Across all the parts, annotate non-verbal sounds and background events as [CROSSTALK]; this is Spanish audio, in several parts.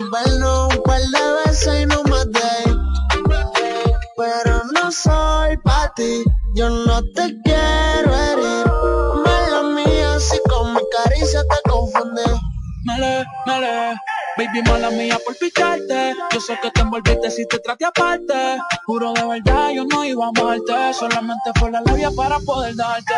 Verlo un par de veces y no de. Pero no soy pa' ti, yo no te Baby, mala mía por picharte. Yo sé que te envolviste si te traté aparte. Juro de verdad, yo no iba a amarte. Solamente fue la labia para poder darte.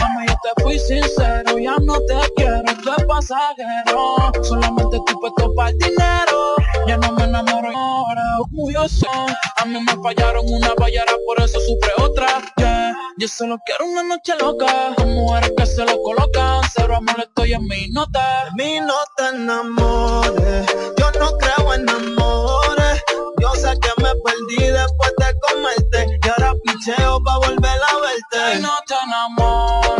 Mami, yo te fui sincero, ya no te quiero, tú es pasajero. Solamente tú puesto para el dinero. Ya no me enamoro ahora, yo A mí me fallaron una bayara, por eso sufre otra. Yeah. Yo solo quiero una noche loca. Con mujeres que se lo colocan. Cero amor estoy en mi nota. Mi nota enamores yo no creo en amores. Yo sé que me perdí después de comerte. Y ahora picheo pa' volver a verte. Y no te enamores.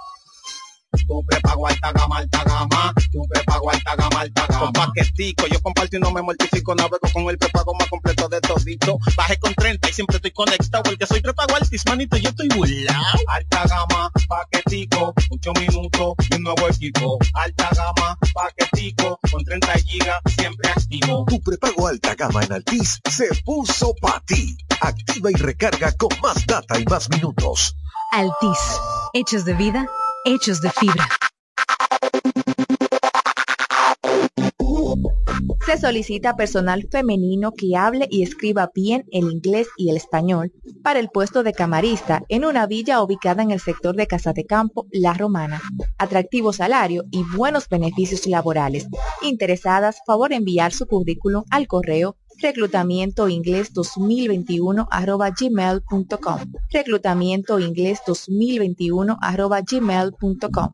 Tu prepago alta gama, alta gama. Tu prepago alta gama, alta gama. Con paquetico, yo comparto y no me mortifico. Navego con el prepago más completo de todito. Bajé con 30 y siempre estoy conectado. Porque soy prepago altis, manito, yo estoy burlao. Alta gama, paquetico, 8 minutos y un nuevo equipo. Alta gama, paquetico, con 30 gigas, siempre activo. Tu prepago alta gama en Altis se puso para ti. Activa y recarga con más data y más minutos. Altis, hechos de vida, hechos de fibra. Se solicita personal femenino que hable y escriba bien el inglés y el español para el puesto de camarista en una villa ubicada en el sector de Casa de Campo, La Romana. Atractivo salario y buenos beneficios laborales. Interesadas, favor enviar su currículum al correo reclutamiento inglés 2021 arroba gmail.com reclutamiento inglés 2021 arroba gmail.com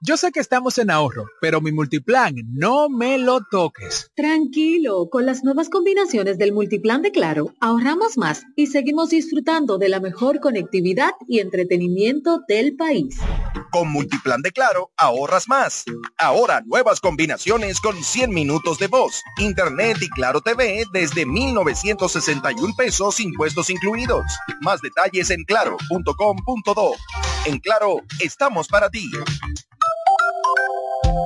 yo sé que estamos en ahorro, pero mi multiplan no me lo toques. Tranquilo, con las nuevas combinaciones del multiplan de Claro, ahorramos más y seguimos disfrutando de la mejor conectividad y entretenimiento del país. Con Multiplan de Claro, ahorras más. Ahora nuevas combinaciones con 100 minutos de voz, internet y Claro TV desde 1,961 pesos impuestos incluidos. Más detalles en claro.com.do. En Claro, estamos para ti.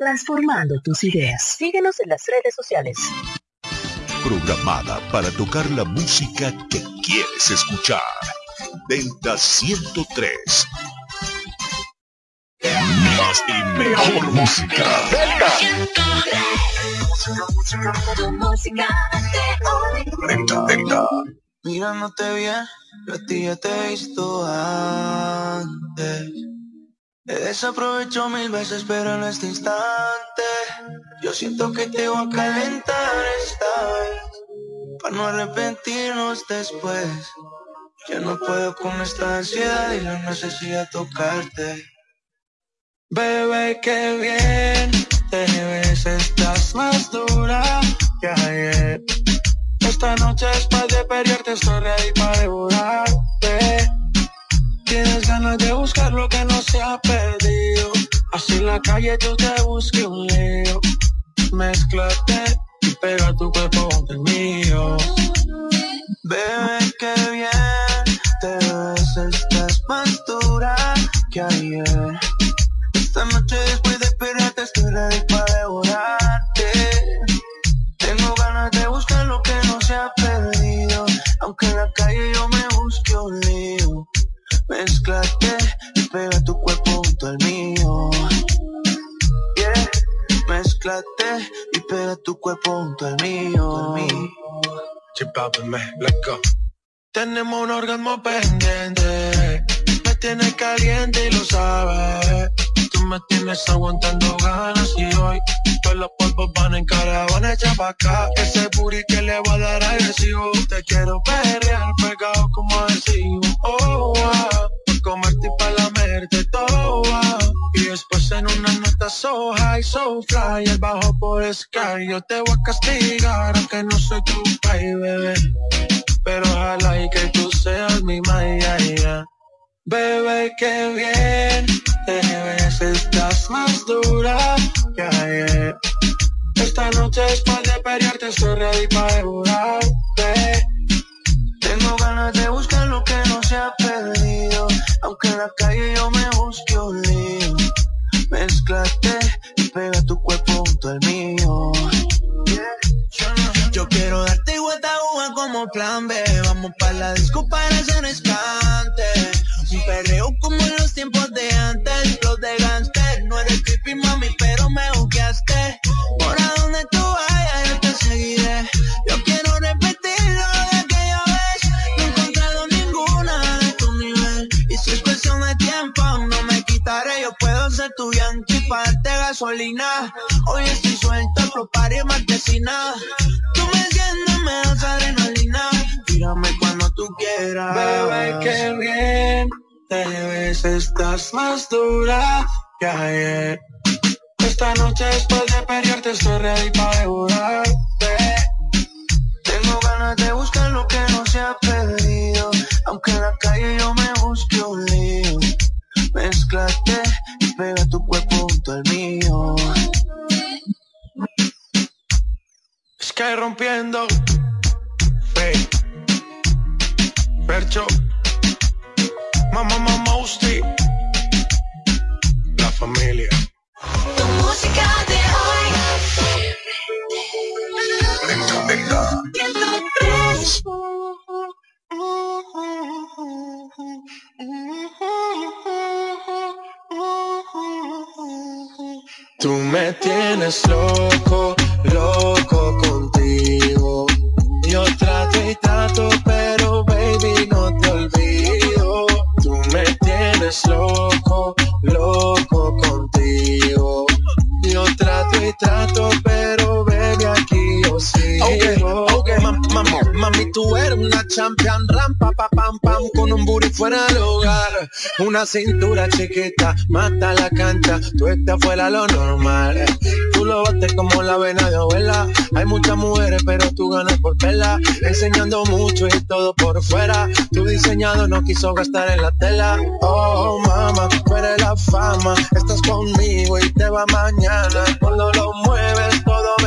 transformando tus ideas. Síguenos en las redes sociales. Programada para tocar la música que quieres escuchar. Delta 103. Más y mejor música. Delta. Delta, Delta. Mirándote bien, yo a ti ya te he visto antes. He desaprovechado mil veces, pero en este instante yo siento que te voy a calentar esta vez. Para no arrepentirnos después. Yo no puedo con esta ansiedad y la necesidad tocarte. Bebé, qué bien te ves, estás más dura que ayer. Esta noche es para de pelearte, estoy ready para devorarte. Tienes ganas de buscar lo que no se ha perdido. Así en la calle yo te busqué un lío. Mezclate y pega tu cuerpo ante el mío. Bebé, qué bien te ves, estás más dura que ayer. Esta noche después de esperarte estoy ready para devorarte. Tengo ganas de buscar lo que no se ha perdido. Aunque en la calle yo me busque un lío. Mezclate y pega tu cuerpo junto al mío. Yeah. Mezclate y pega tu cuerpo junto al mío. let's go. Tenemos un orgasmo pendiente. Me tienes caliente y lo sabes. Me tienes aguantando ganas y hoy todos los polvos van en caravana echa pa' acá. Ese booty que le voy a dar agresivo. Te quiero perrear pegado como adhesivo. Oh, wow. Por comerte y para lamerte todo. Y después en una nota so high, so fly, el bajo por sky. Yo te voy a castigar aunque no soy tu país, bebé. Pero ojalá y que tú seas mi maya, Bebé, qué bien te ves, estás más dura que ayer. Esta noche después de pelearte estoy ready para devorarte. Tengo ganas de buscar lo que no se ha perdido, aunque en la calle yo me busque un lío. Mezclate y pega tu cuerpo junto al mío. Yo quiero darte uva como plan B. Vamos para la disco para hacer escante. Un perreo como en los tiempos de antes. Los de gangster. No eres creepy, mami, pero me buqueaste. Por a donde tú vayas, yo te seguiré. Yo quiero repetirlo de aquella vez. No he encontrado ninguna de tu nivel. Y si es cuestión de tiempo, no me quitaré. Yo puedo ser tu yankee para gasolina. Hoy estoy suelto, propar y marquesina. Tú me enciendes, me das adrenalina. Tírame cuando tú quieras. Bebé, qué bien te ves, estás más dura que ayer. Esta noche después de pelearte estoy ready para devorarte. Tengo ganas de buscar lo que no se ha perdido. Aunque en la calle yo me busque un lío. Mezclate y pega tu cuerpo junto al mío. Sky rompiendo. Hey. Percho, mamá, mamá, usted, la familia. Tu música de hoy. Venga, venga. Tú me tienes loco, loco contigo. Tienes loco, loco contigo. Yo trato y trato, sigo. Okay, okay, mami, tú eres una champion, rampa, pa, pam, pam, con un booty fuera del hogar. Una cintura chiquita, mata la cancha, tú estás fuera lo normal. Tú lo bates como la vena de abuela. Hay muchas mujeres, pero tú ganas por tela. Enseñando mucho y todo por fuera. Tu diseñado no quiso gastar en la tela. Oh, mama, tú eres la fama. Estás conmigo y te va mañana. Cuando lo mueves,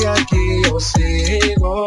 baby aquí yo sigo.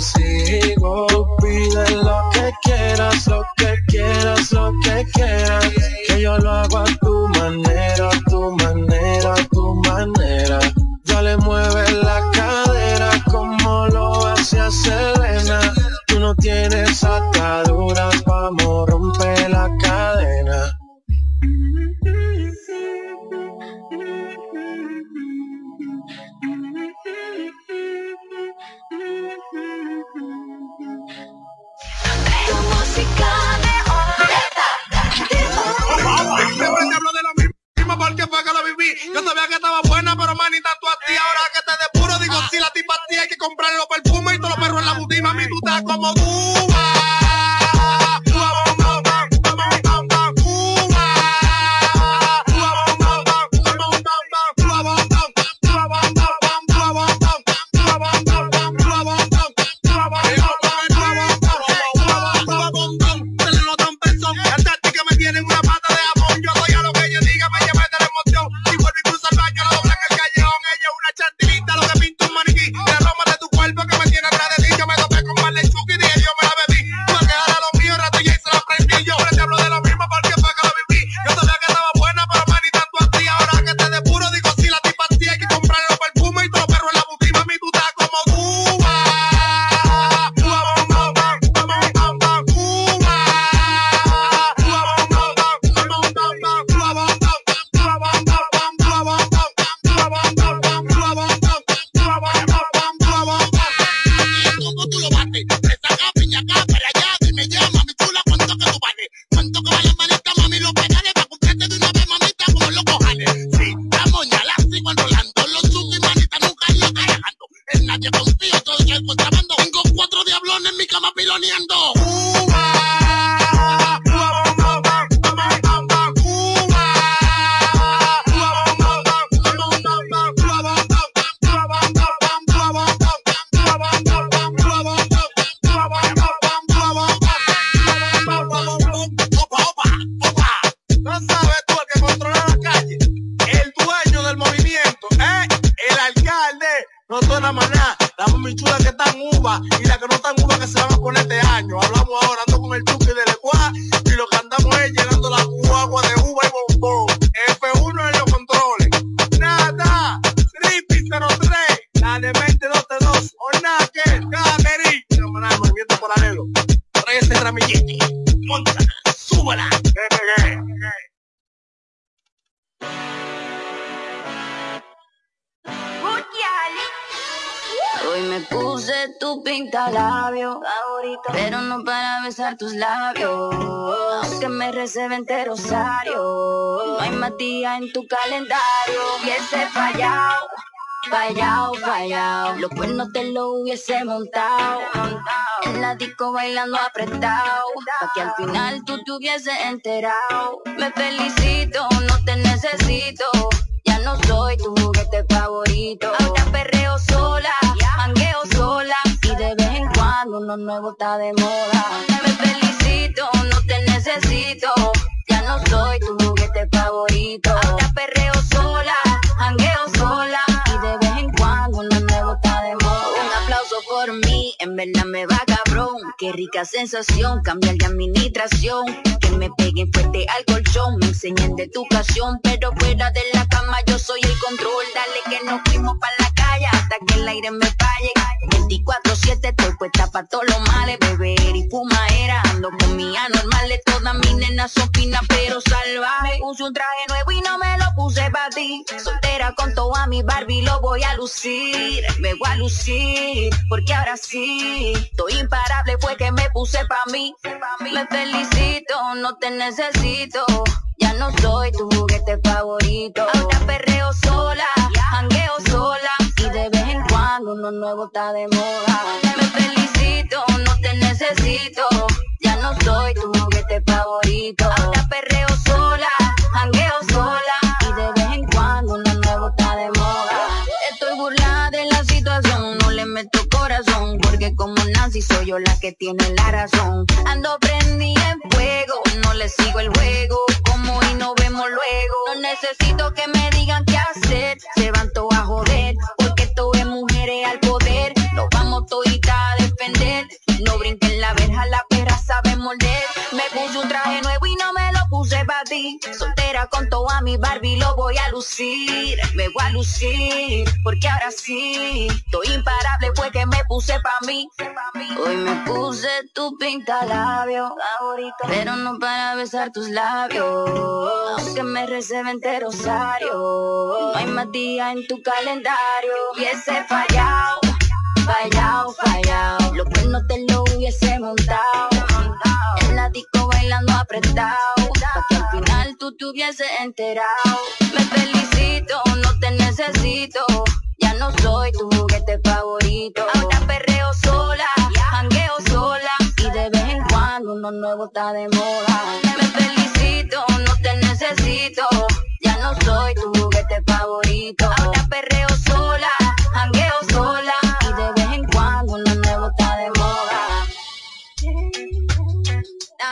aquí yo sigo. Tú pide lo que quieras, lo que quieras, lo que quieras. Que yo lo hago a tu manera, a tu manera, a tu manera. Dale, mueve la cadera como lo hacía Selena. Tú no tienes ataduras, vamos, rompe Yo sabía que estaba buena, pero manita, tú a ti ahora que te depuro. Digo, si la tipa a ti hay que comprarle los perfumes y todos los perros en la boutique. Mami, tú estás como tus labios. Aunque me recebe rosario, no hay más día en tu calendario. Y ese fallado, fallado, fallado. Los cuernos te lo hubiese montado. En la disco bailando apretado, pa' que al final tú te hubiese enterado. Me felicito, no te necesito. Ya no soy tu juguete favorito. Ahora perreo sola, mangueo sola. Cuando uno nuevo está de moda. Me felicito, no te necesito. Ya no soy tu juguete favorito. Ahora perreo sola, mangueo sola. Y de vez en cuando uno nuevo está de moda. Un aplauso por mí, en verdad me va cabrón. Qué rica sensación, cambiar de administración. Que me peguen fuerte al colchón, me enseñen de educación. Pero fuera de la cama yo soy el control. Dale que nos fuimos para la hasta que el aire me falle. 24-7 estoy puesta pa' todos los males. Beber y fumadera, ando con mi anormales. Todas mis nenas son pero salvajes. Puse un traje nuevo y no me lo puse pa' ti. Soltera con toda mi Barbie lo voy a lucir. Me voy a lucir, porque ahora sí. Estoy imparable, fue que me puse pa' mí. Me felicito, no te necesito. Ya no soy tu juguete favorito. Ahora perreo sola, jangueo sola. De vez en cuando uno nuevo está de moda. Me felicito, no te necesito. Ya no soy tu juguete favorito. Ahora perreo sola, jangueo sola. Y de vez en cuando uno nuevo está de moda. Estoy burlada de la situación, no le meto corazón. Porque como Nancy soy yo la que tiene la razón. Ando prendida en fuego, no le sigo el juego. Como y no vemos luego. No necesito que me digan qué hacer. Se van todos a joder, todo es mujeres al poder. Nos vamos toditas a defender. No brinquen la verja, la perra sabe morder. Me puse un traje nuevo y no me lo para ti. Soltera con toda mi Barbie lo voy a lucir. Me voy a lucir, porque ahora sí. Estoy imparable, fue que me puse pa' mí. Hoy me puse tu pinta labio favorito, pero no para besar tus labios. Aunque me receben rosario, no hay más día en tu calendario. Y ese fallado, fallado, fallado. Los cuernos te lo hubiese montado. En la disco bailando apretado. Pa' que al final tú te hubiese enterado. Me felicito, no te necesito. Ya no soy tu juguete favorito. Ahora perreo sola, jangueo sola. Y de vez en cuando uno nuevo está de moda. Me felicito, no te necesito. Ya no soy tu juguete favorito. Ahora perreo sola,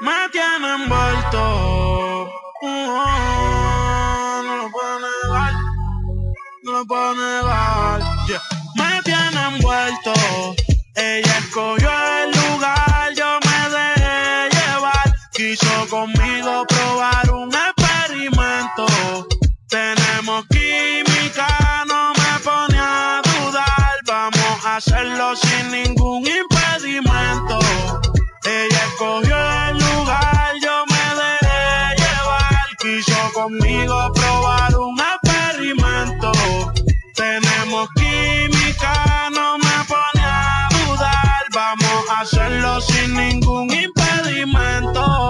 Me tiene envuelto. Oh, no lo puedo negar. No lo puedo negar. Me tiene envuelto. Ella escogió el lugar, yo me dejé llevar. Quiso conmigo probar un experimento. Tenemos química, no me pone a dudar. Vamos a hacerlo sin ningún impedimento. Ella escogió Quiso conmigo probar un experimento. Tenemos química, no me pone a dudar. Vamos a hacerlo sin ningún impedimento.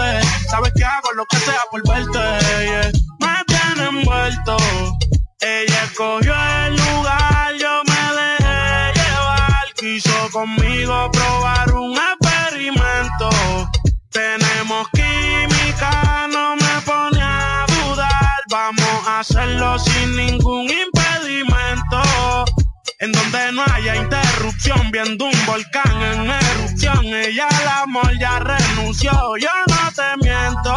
Sabes que hago lo que sea por verte. Me tiene envuelto. Ella escogió el lugar, yo me dejé llevar. Quiso conmigo probar un experimento. Tenemos química, no me pone a dudar. Vamos a hacerlo sin ningún impedimento. En donde no haya interrupción, viendo un volcán en erupción. Ella al amor ya renunció, yo no te miento.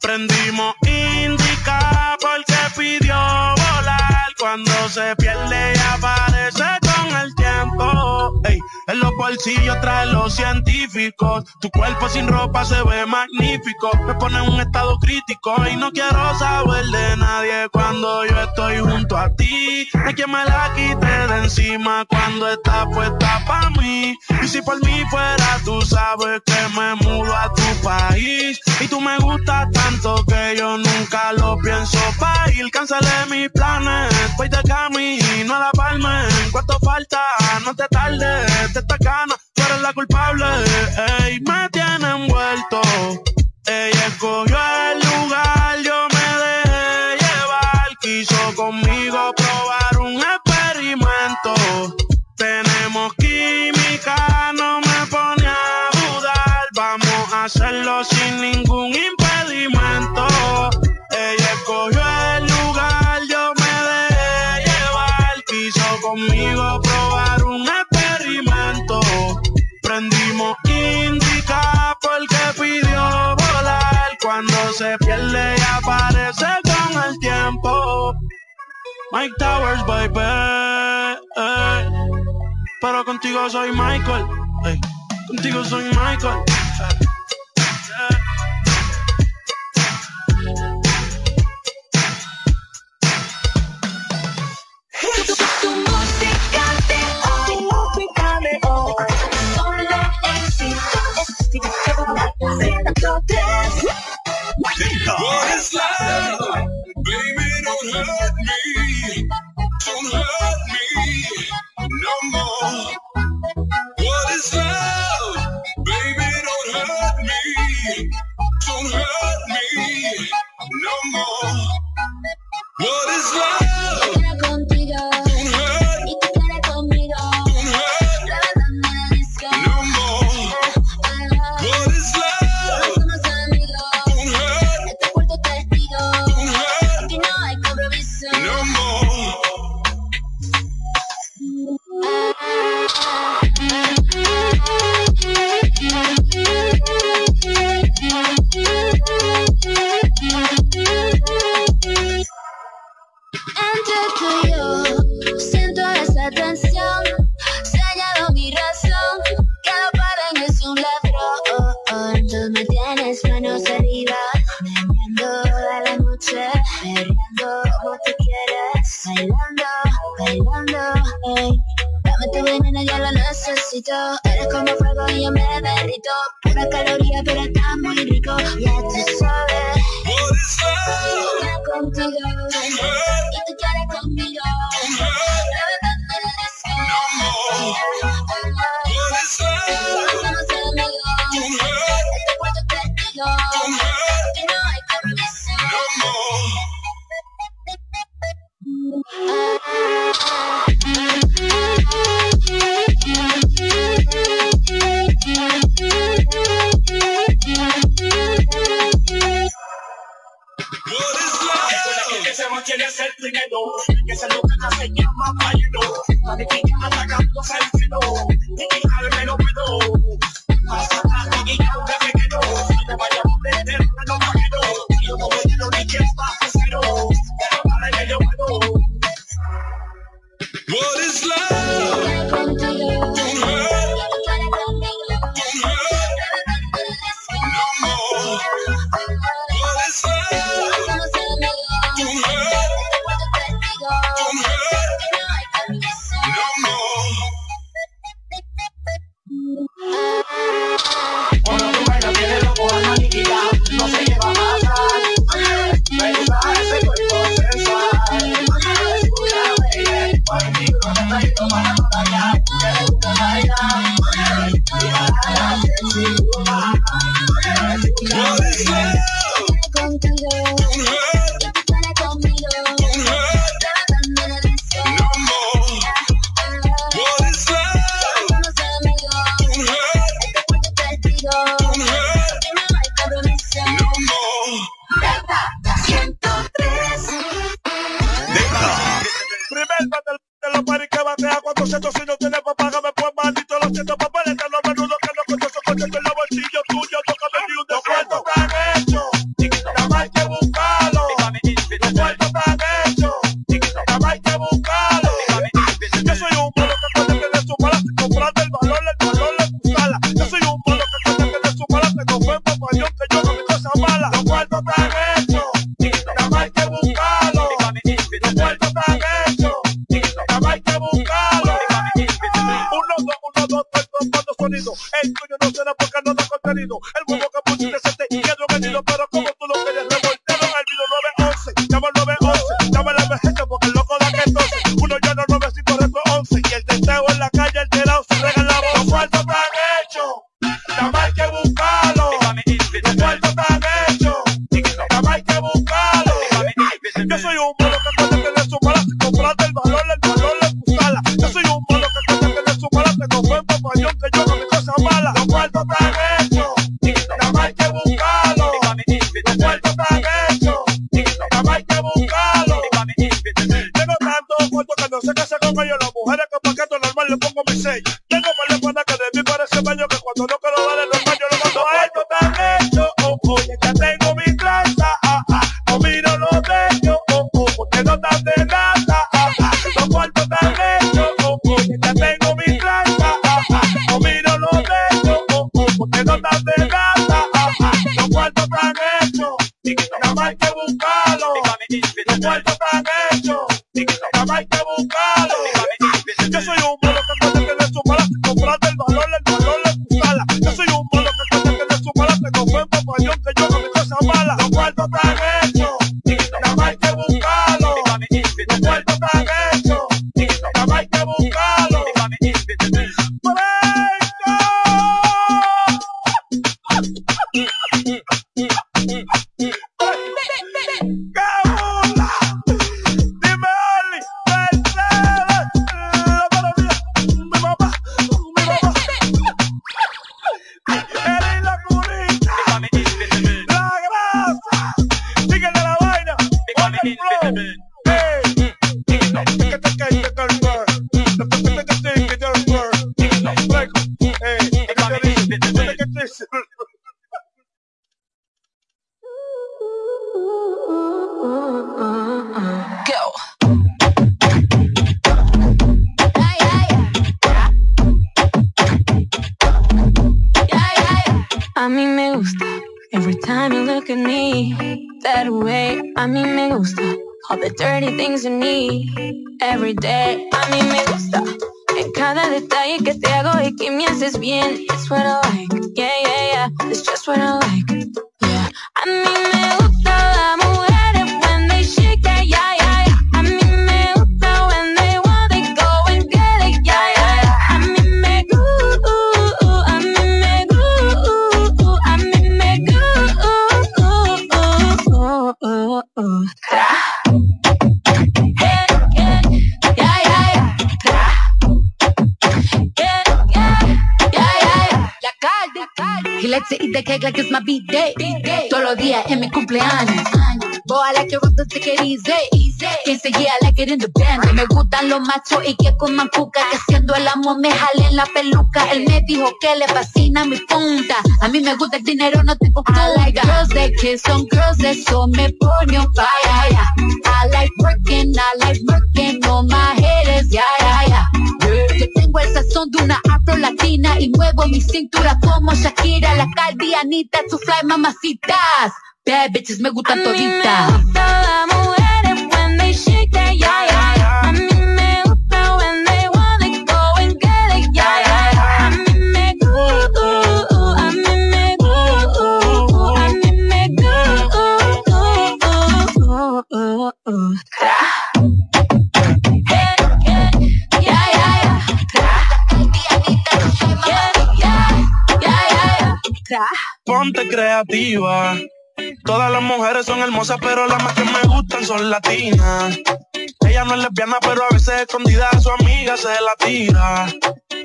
Prendimos indica porque pidió volar. Cuando se pierde y aparece con el tiempo. Ey, en los bolsillos trae los científicos. Tu cuerpo sin ropa se ve magnífico. Me pone en un estado crítico y no quiero saber de nadie cuando yo estoy junto a ti. Hay quien me la quite de encima cuando está puesta para mí. Y si por mí fuera, tú sabes que me mudo a tu país. Y tú me gustas tanto que yo nunca lo pienso pa' ir. Cancelé mis planes, voy de camino a la palma. ¿Cuánto falta? No te tardes, te esta cana, tú eres la culpable. Me tiene envuelto. Ella escogió el lugar, yo me dejé llevar. Quiso conmigo probar un experimento. Tenemos química, no me pone a dudar. Vamos a hacerlo sin ningún Cuando se pierde y aparece con el tiempo. Mike Towers, baby. ey. Pero contigo soy Michael. ey. Contigo soy Michael. Tu música is love? Baby, don't hurt me. Don't hurt me no more. What is love? Baby, don't hurt me. Don't hurt me no more. What is love? Eres como fuego y yo me derrito. Pura caloría, pero está muy rico. Ya tú sabes. Contigo. Que le fascina mi punta. A mí me gusta el dinero, no tengo I like girls that kiss on girls, eso me pone un fire. I like working, I like working on my head is yeah, yeah, yeah. Yo tengo el sazón de una afro latina y muevo mi cintura como Shakira, la caldianita, su fly mamacitas. Bad bitches me gustan toditas. Ponte creativa. Todas las mujeres son hermosas, pero las más que me gustan son latinas. Ella no es lesbiana, pero a veces escondida su amiga se la tira.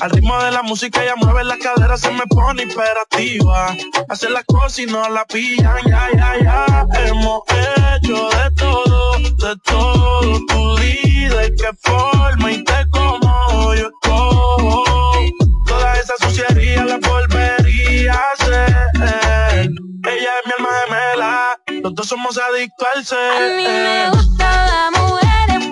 Al ritmo de la música ella mueve la cadera, se me pone imperativa. Hace las cosas y no la pillan, ya, ya, ya. Hemos hecho de todo, de todo. Tu vida y qué forma y te como yo. Toda esa suciería la a hacer. Ella es mi alma gemela, los dos somos adictos al ser. A mí me gusta la mujeres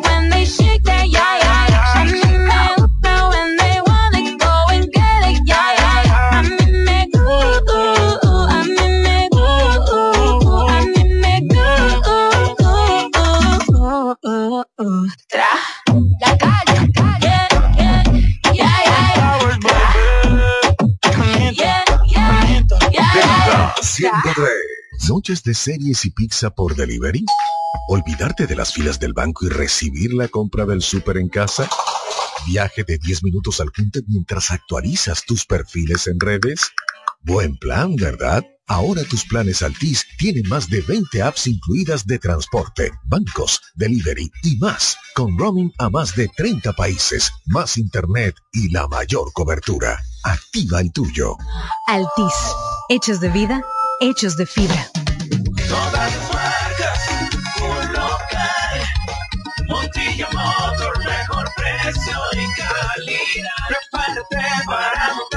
when Noches de series y pizza por delivery. Olvidarte de las filas del banco y recibir la compra del súper en casa. Viaje de 10 minutos al punto mientras actualizas tus perfiles en redes. Buen plan, ¿verdad? Ahora tus planes Altis tienen más de 20 apps incluidas de transporte, bancos, delivery y más, con roaming a más de 30 países, más internet y la mayor cobertura. Activa el tuyo. Altis. Hechos de vida, hechos de fibra. Todas las marcas, un local. Montilla Motor, mejor precio y calidad. Prepárate para nuevo,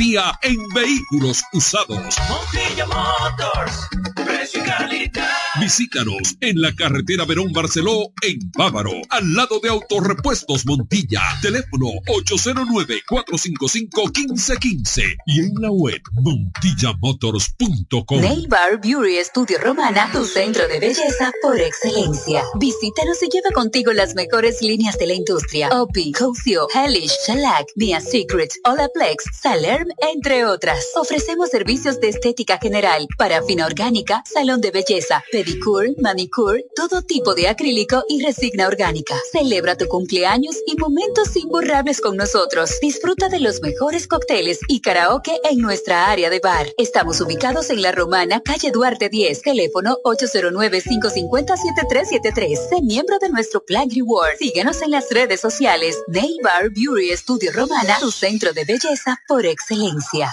en vehículos usados. Montilla Motors, precio y calidad. Visítanos en la carretera Verón Barceló en Bávaro, al lado de Autorepuestos Montilla. Teléfono 809-455-1515 y en la web montillamotors.com. Nail Bar Beauty Studio Romana, tu centro de belleza por excelencia. Visítanos y lleva contigo las mejores líneas de la industria. Opi, Cosio, Hellish, Shellac, Mia Secret, Olaplex, Salerm, entre otras. Ofrecemos servicios de estética general, parafina orgánica, salón de belleza, pedicure, manicure, todo tipo de acrílico y resigna orgánica. Celebra tu cumpleaños y momentos imborrables con nosotros. Disfruta de los mejores cócteles y karaoke en nuestra área de bar. Estamos ubicados en La Romana, calle Duarte 10, teléfono 809-550-7373. Sé miembro de nuestro Plan Reward. Síguenos en las redes sociales. Nail Bar Beauty Studio Romana, tu centro de belleza por excelencia.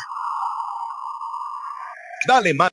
Dale más,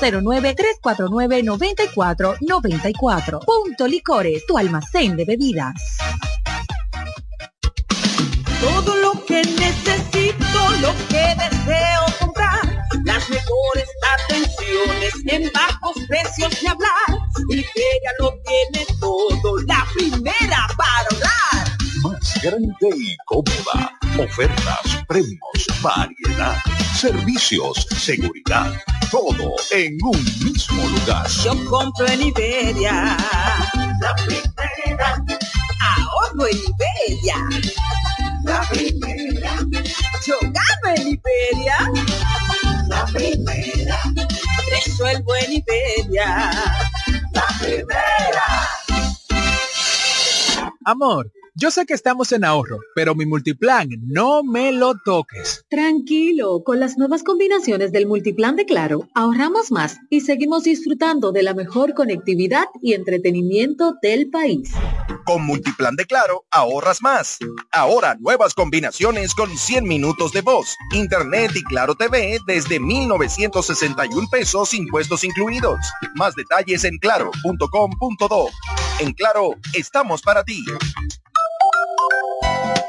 809-349-9494. Punto Licores, tu almacén de bebidas. Todo lo que necesito, lo que deseo comprar, las mejores atenciones en bajos precios de hablar. Y ella lo tiene todo, la primera para hablar. Más grande y cómoda. Ofertas, premios, variedad, servicios, seguridad. Todo en un mismo lugar. Yo compro en Iberia, la primera. Ahorro en Iberia, la primera. Yo gano en Liberia. La primera. Resuelvo en Liberia. La primera. Amor, yo sé que estamos en ahorro, pero mi multiplan no me lo toques. Tranquilo, con las nuevas combinaciones del multiplan de Claro, ahorramos más y seguimos disfrutando de la mejor conectividad y entretenimiento del país. Con Multiplan de Claro, ahorras más. Ahora nuevas combinaciones con 100 minutos de voz, internet y Claro TV desde 1,961 pesos impuestos incluidos. Más detalles en claro.com.do. En Claro, estamos para ti.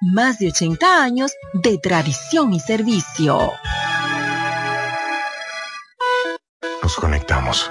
más de 80 años de tradición y servicio. Nos conectamos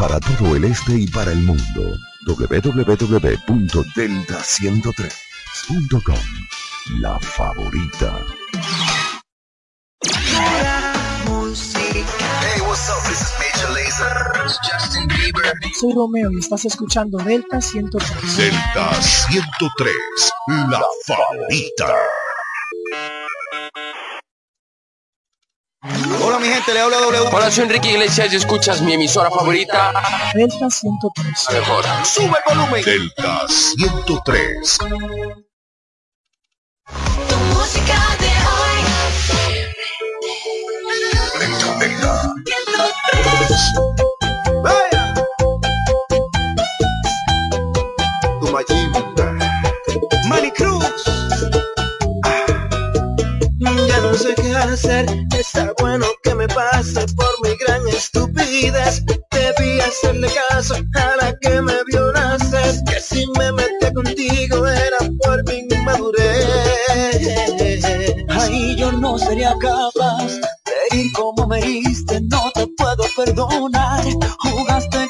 Para todo el este y para el mundo, www.delta103.com. La favorita. Hey, what's up? This is Major Lazer. It's Justin Bieber. Soy Romeo y estás escuchando Delta 103. Delta 103, la favorita. Hola mi gente, le habla W. Hola, soy Enrique Iglesias y escuchas mi emisora favorita. Delta 103. La mejor. Sube el volumen. Delta 103. Tu música de hoy. Delta, Vaya. Tu. No sé qué hacer, está bueno que me pase por mi gran estupidez. Debí hacerle caso a la que me vio que si me metí contigo era por mi inmadurez. Ay, yo no sería capaz de ir como me heriste, no te puedo perdonar. Jugaste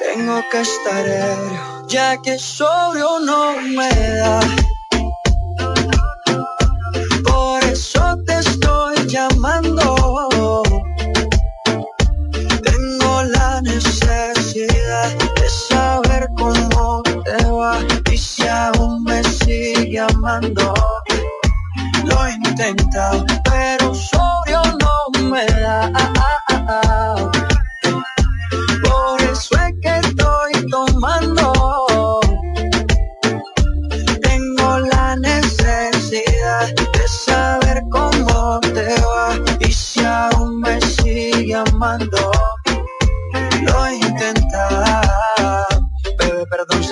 tengo que estar ebrio, ya que sobrio no me da. Por eso te estoy llamando. Tengo la necesidad de saber cómo te va y si aún me sigue amando. Lo he intentado,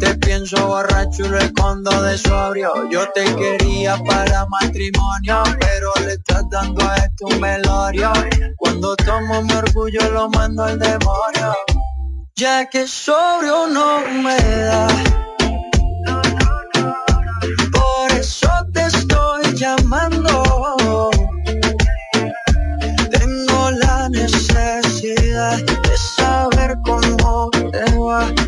Te pienso borracho y lo escondo de sobrio. Yo te quería para matrimonio, pero le estás dando a esto un velorio. Cuando tomo mi orgullo lo mando al demonio. Ya que sobrio no me da. Por eso te estoy llamando. Tengo la necesidad de saber cómo te va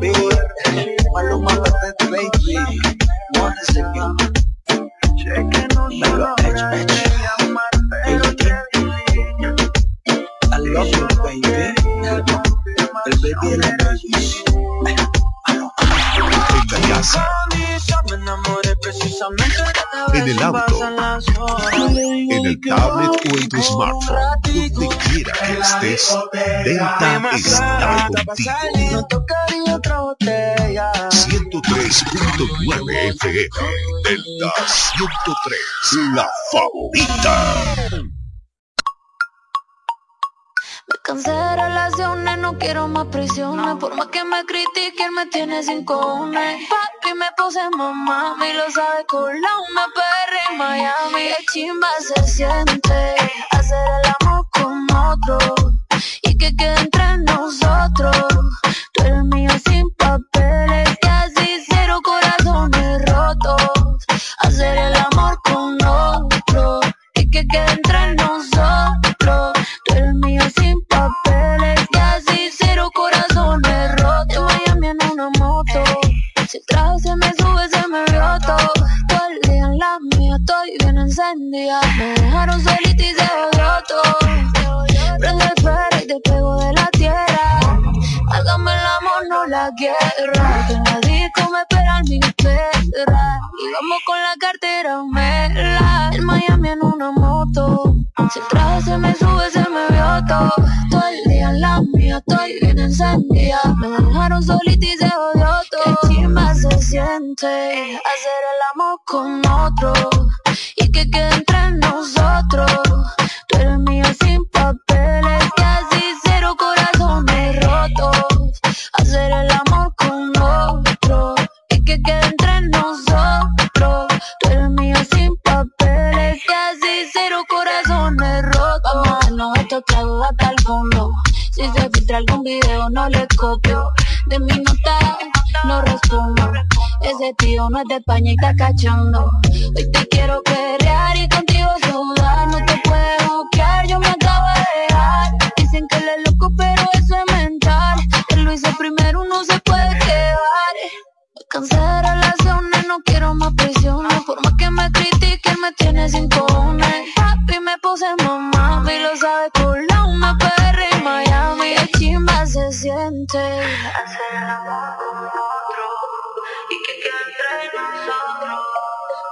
Baby. Maluma, patente, baby. Once again. Mega H, H. I love you, baby. El baby de la baby. En el auto, en el tablet o en tu smartphone, donde quiera que estés, Delta está contigo. No tocaría otra botella. 103.9 FM, Delta 103, la favorita. Me cansé de relaciones, no quiero más prisiones. Por más que me critiquen, me tiene sin cojones. Papi, me puse mamá, y lo sabe una PR en Miami. Qué chimba se siente hacer el amor con otro. Y que quede entre nosotros. Tú eres mío sin papeles y así cero corazones rotos. Hacer el papeles y así cero corazones rotos. Miami en una moto. Si el traje se me sube, se me vio todo. El día en la mía, estoy bien encendida. Me dejaron solita y se todo. Prende el fuego y te pego de la tierra. Hágame el amor, no la guerra. Que en la disco me esperan mis perras. Y vamos con la cartera mela. En Miami en una moto. Si el traje se me sube, se me vio todo. Estoy bien encendida. Me dejaron solita y se odió todo. Qué se siente hacer el amor con otro. Y que quede entre nosotros. Tú eres mío video, no le copio. De mi nota no respondo. Ese tío no es de España y está cachando. Hoy te quiero pelear y contigo sudar. No te puedo bloquear, yo me acabo de dejar. Dicen que él es loco, pero eso es mental. Él lo hizo primero, no se puede quedar. Me cansé de relaciones, no quiero más prisiones. Por más que me critiquen, me tiene sin cojones. Papi, me puse mamá, y lo sabe con la se siente hacer el amor con otro. Y que quede entre nosotros.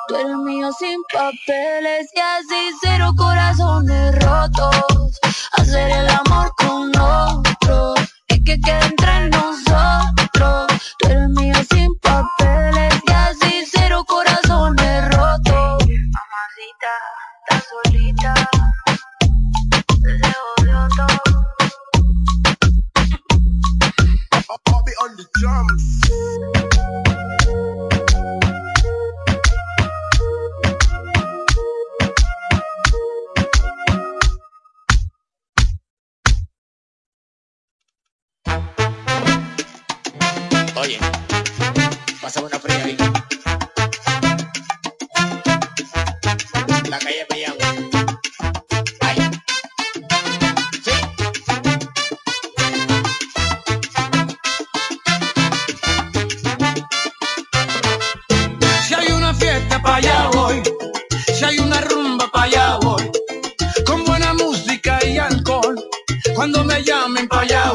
Tú eres mío sin papeles y así cero corazones rotos. Hacer el amor con otro. Y que quede entre nosotros. Oye, pásame una fría ahí. Cuando me llamen allá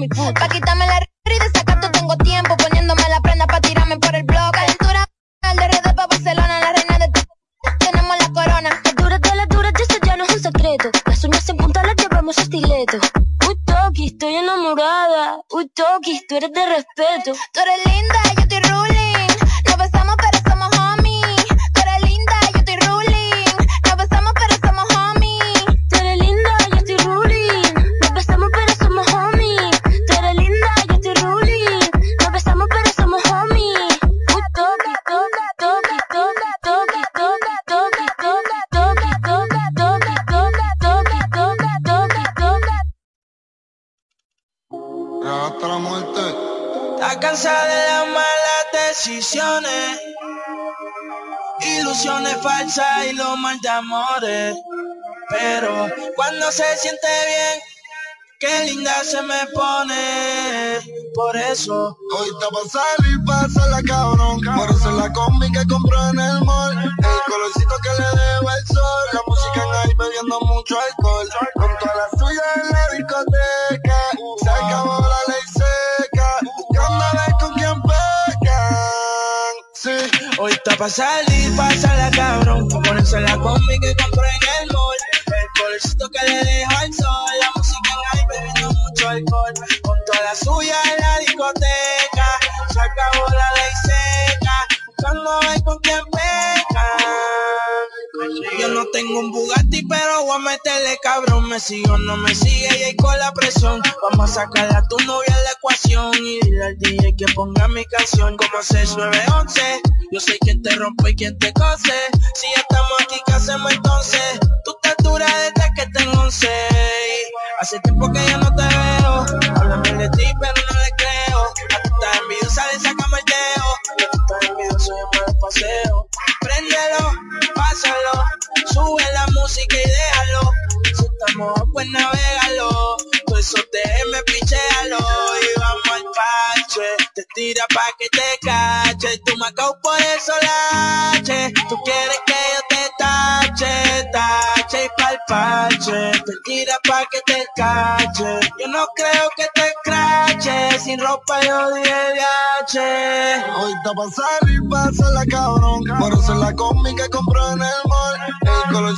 mi puta. Pa' quitarme Por eso. Hoy está pa' salir, pasa la cabrón. Por eso la combi que compró en el mall. El colorcito que le debo el sol. La música en ahí bebiendo mucho alcohol. Con toda la suya en la discoteca. Se acabó la ley seca. Buscando a ver con quién pecan. Sí. Hoy está pa' salir, pasa la cabrón. Ponerse la combi que cabrón. Me sigo, no me sigue y ahí con la presión. Vamos a sacarle a tu novia en la ecuación y dile al DJ que ponga mi canción como 6911. Yo soy quien te rompe y quien te cose. Si ya estamos aquí, ¿qué hacemos entonces? Tú te duras desde que tengo 11. Hace tiempo que yo no te veo. Háblame de ti, pero no le creo. A tu estás envidiosa, le sacamos el dedo. A tu estás envidioso, yo me paseo. Préndelo, pásalo, sube la música y déjalo. Pues navegalo. Todo eso me pichéalo y vamos al parche. Te tira pa' que te cache. Tú me por eso lache. Tú quieres que yo te tache, tache y pa'l parche. Te tira pa' que te cache. Yo no creo que te crache. Sin ropa yo DH. Hoy está pa' salir, pasa la cabrón. Por eso la que compró en el mall. El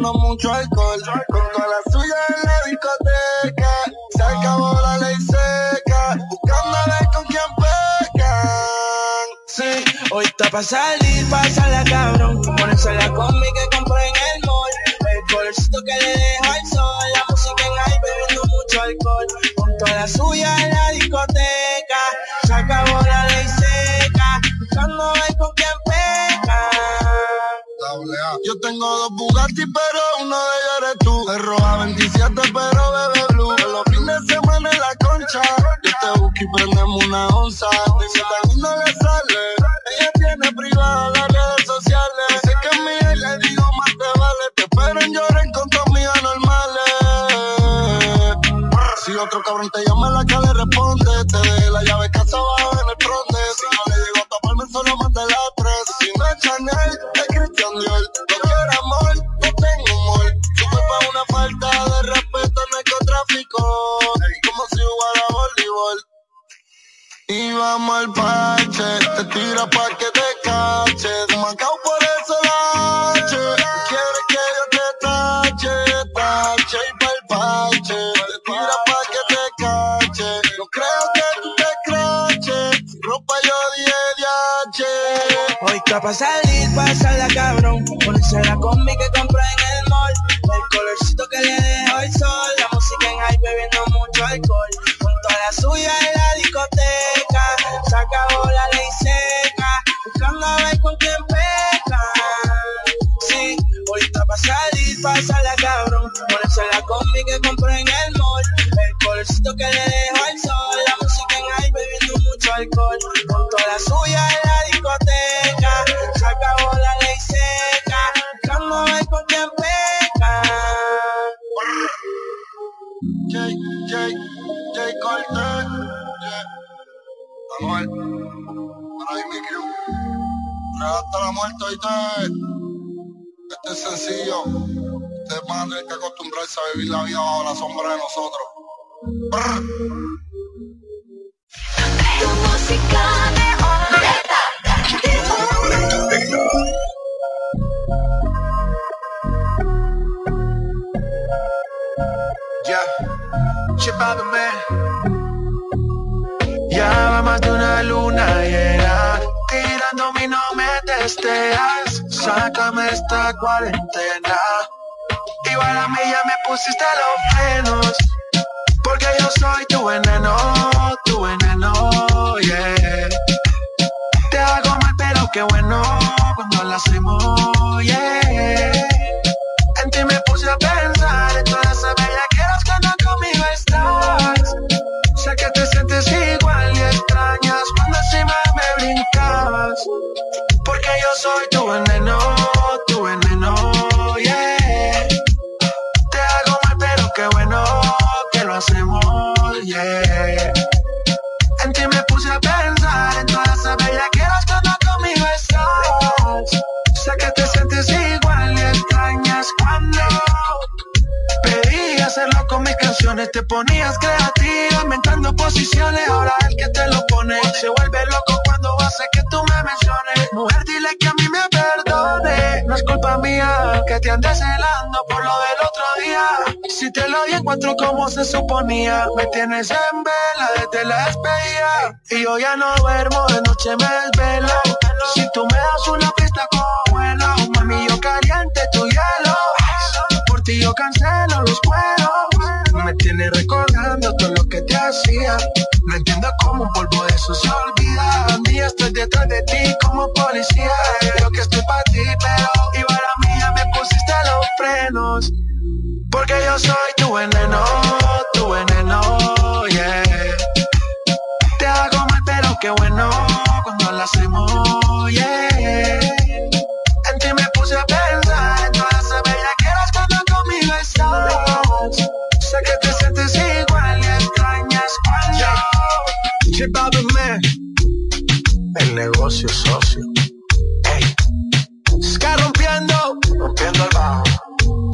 bebiendo mucho alcohol. Con toda la suya en la discoteca. Se acabó la ley seca. Buscando ver con quién pecan. Sí, hoy está pa' salir, la cabrón. Ponerse la combi que compré en el mall. El colorcito que le dejo al sol. La música en ahí bebiendo mucho alcohol. Con toda la suya en la discoteca. Yo tengo dos Bugatti, pero uno de ellos eres tú. Es roja 27, pero bebe blue. Los fines de semana en la concha. Yo te busco y prendemos una onza. Dice tan lindo le sale. Ella tiene privada las redes sociales. Dice que mía y le digo más te vale. Te espero en lloren con tus amigas normales. Si otro cabrón te llama la que le responde. Te deje la llave casa abajo en el fronte. Si no le digo a taparme solo más de la tres. Si no es Chanel, es Christian Dior. Una falta de respeto al narcotráfico. Como si jugara voleibol. Y vamos al parche, te tira pa' que te cache. Macao por eso la H. Quiere que yo te tache, tache y pa'l parche. Te tira pa' que te cache. No creo que tú te craches. Sin ropa yo dije DH. Hoy está pa' salir, pasa la cabrón. Ponerse la combi que compré que compré en el mall. El colorcito que le dejo al sol. La música en high bebiendo mucho alcohol. Con toda la suya en la discoteca. Se acabó la ley seca. Buscando a ver con quién peca. J, J, J Cortez. Yeah. Mi crew. Hasta la muerte, oíste. Este es sencillo. Ustedes van a tener que acostumbrarse a vivir la vida bajo la sombra de nosotros. Brr. Música de Ya, va más de una luna llena. Tirándome y no me testeas. Sácame esta cuarentena. Igual a mí ya me pusiste los frenos. Porque yo soy tu veneno, tu veneno, yeah. Te hago mal, pero qué bueno cuando lo hacemos, yeah. En ti me puse a pensar en todas esas bellaqueras que no conmigo estás. Sé que te sientes igual y extrañas cuando encima me brincas. Porque yo soy tu veneno, tu veneno, yeah. En ti me puse a pensar en todas esas bellaqueras cuando conmigo estás. Sé que te sientes igual y extrañas cuando pedí hacerlo con mis canciones. Te ponías creativa, inventando posiciones. Ahora el que te lo pone se vuelve loco cuando hace que tú me menciones. Mujer, dile que a mí me perdone. No es culpa mía que te andes celando por lo día. Si te lo di encuentro como se suponía. Me tienes en vela desde la despedida. Y yo ya no duermo, de noche me desvelo. Si tú me das una pista vuelo, mami, yo caliente tu hielo. Por ti yo cancelo los juegos. Me tienes recordando todo lo que te hacía. No entiendo cómo un polvo de eso se olvida. Un día estoy detrás de ti como policía. Porque yo soy tu veneno, tu veneno, yeah. Te hago mal, pero qué bueno cuando lo hacemos, yeah. En ti me puse a pensar en todas esas bellaqueras cuando conmigo estás. Sé que te sientes igual y extrañas cuando Chip the man. El negocio socio. Ey. Ska rompiendo, rompiendo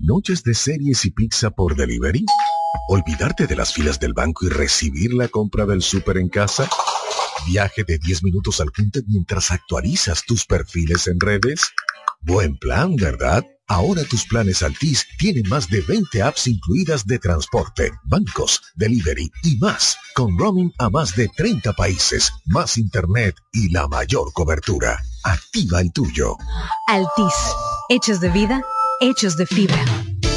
¿Noches de series y pizza por delivery? ¿Olvidarte de las filas del banco y recibir la compra del súper en casa? ¿Viaje de 10 minutos al punto mientras actualizas tus perfiles en redes? Buen plan, ¿verdad? Ahora tus planes Altis tienen más de 20 apps incluidas de transporte, bancos, delivery y más, con roaming a más de 30 países, más internet y la mayor cobertura. Activa el tuyo. Altis, hechos de vida, hechos de fibra.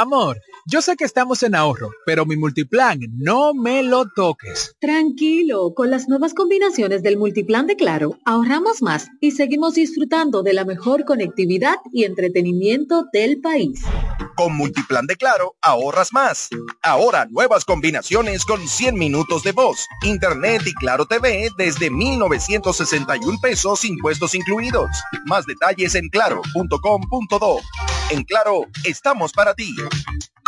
Amor, yo sé que estamos en ahorro, pero mi multiplan no me lo toques. Tranquilo, con las nuevas combinaciones del multiplan de Claro, ahorramos más y seguimos disfrutando de la mejor conectividad y entretenimiento del país. Con Multiplan de Claro, ahorras más. Ahora nuevas combinaciones con 100 minutos de voz, internet y Claro TV desde 1,961 pesos impuestos incluidos. Más detalles en claro.com.do. En Claro, estamos para ti. Thank you.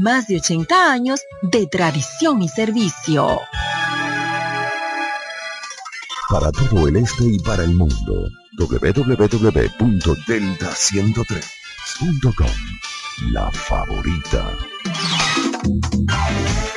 más de 80 años de tradición y servicio. Para todo el este y para el mundo, www.delta103.com. La favorita.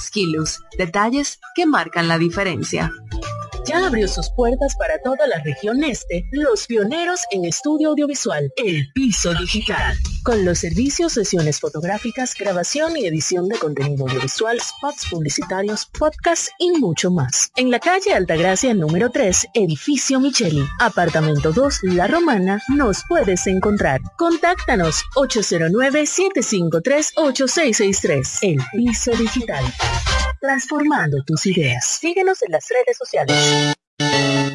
Skilus, detalles que marcan la diferencia. Ya abrió sus puertas para toda la región este, los pioneros en estudio audiovisual, El Piso Digital. Con los servicios, sesiones fotográficas, grabación y edición de contenido audiovisual, spots publicitarios, podcasts y mucho más. En la calle Altagracia número 3, edificio Micheli, apartamento 2, La Romana, nos puedes encontrar. Contáctanos 809-753-8663. El Piso Digital. Transformando tus ideas. Síguenos en las redes sociales.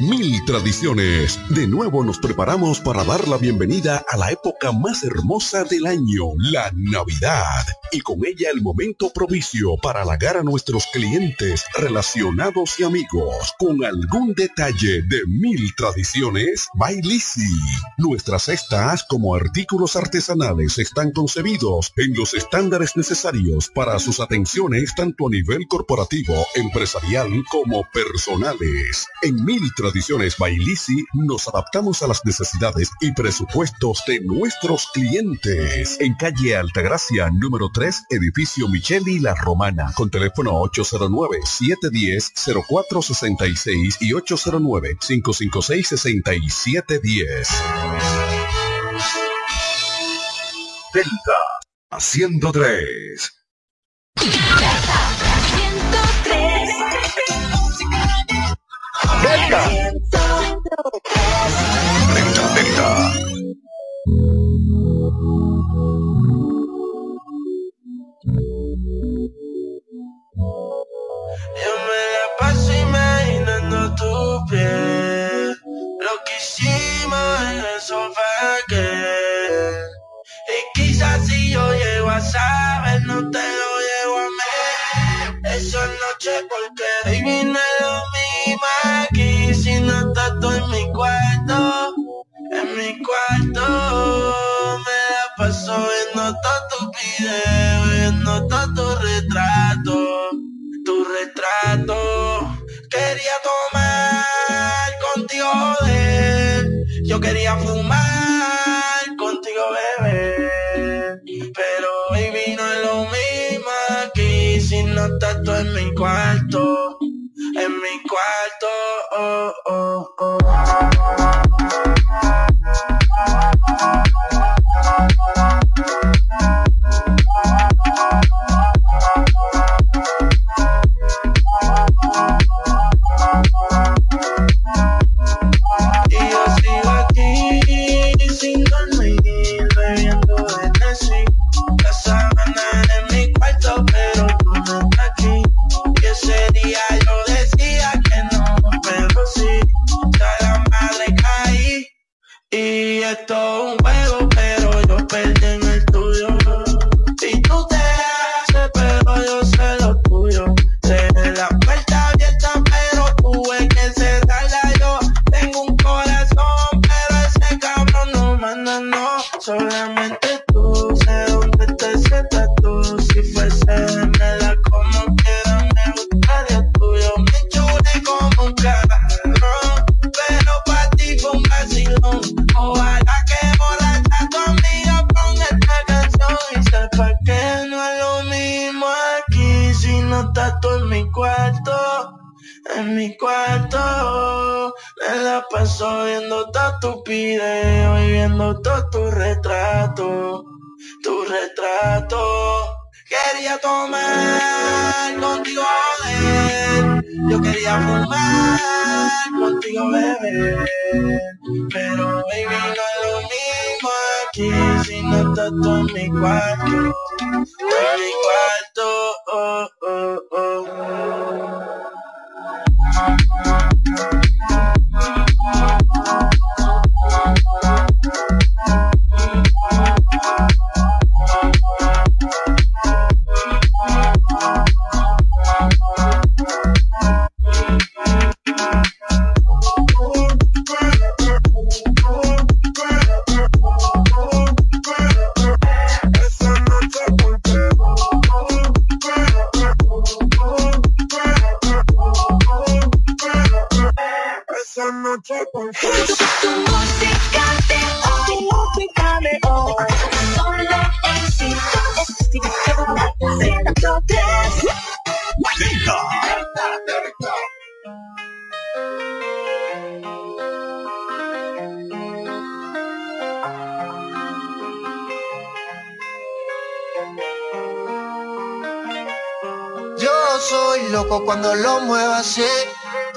Mil tradiciones. De nuevo nos preparamos para dar la bienvenida a la época más hermosa del año, la Navidad. Y con ella el momento propicio para halagar a nuestros clientes, relacionados y amigos con algún detalle de Mil Tradiciones Bailisi. Nuestras cestas como artículos artesanales están concebidos en los estándares necesarios para sus atenciones tanto a nivel corporativo, empresarial como personales. En Mil Tradiciones Bailisi nos adaptamos a las necesidades y presupuestos de nuestros clientes. En calle Altagracia, número 3, edificio Micheli La Romana, con teléfono 809-710-0466 y 809-556-6710. Delta 103. Delta. Delta, Delta. Yo me la cuarto. Me la paso viendo todos tus videos, viendo todo tu retrato tu retrato. Quería tomar contigo, joder. Yo quería fumar contigo, bebé. Pero baby, no es lo mismo aquí si no estás tú en mi cuarto. En mi cuarto, oh, oh, oh. Y viendo todo tu retrato, tu retrato. Quería tomar contigo, joder. Yo quería fumar contigo, bebé. Pero baby, no es lo mismo aquí si no estás tú en mi cuarto. En mi cuarto, oh, oh, oh.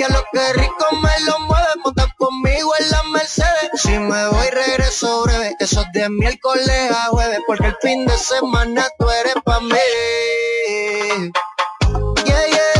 Y a lo que rico me lo mueve, monta conmigo en la Mercedes. Si me voy, regreso breve. Eso es de miércoles a jueves, porque el fin de semana tú eres pa' mí. Yeah, yeah,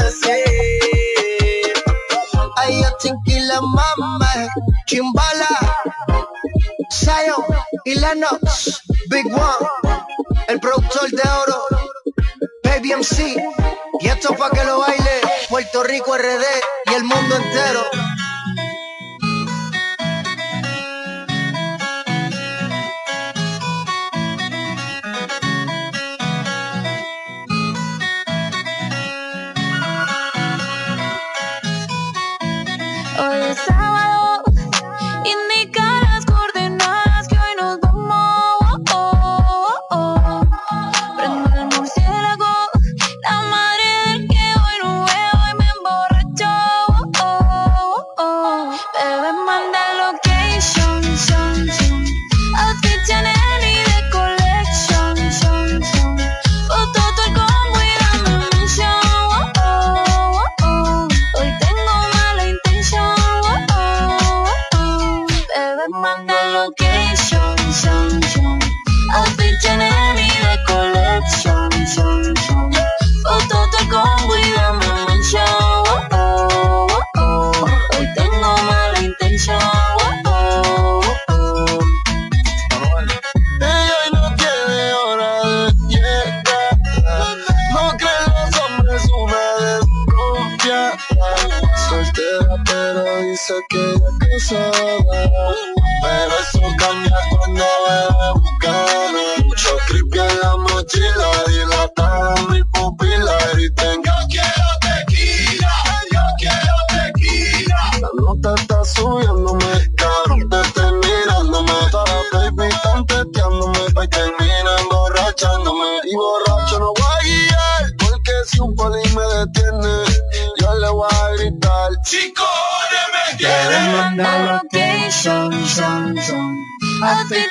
Mamá, chimbala, Zion y Lennox, Big One, el productor de oro, Baby MC, y esto pa' que lo baile Puerto Rico RD y el mundo entero.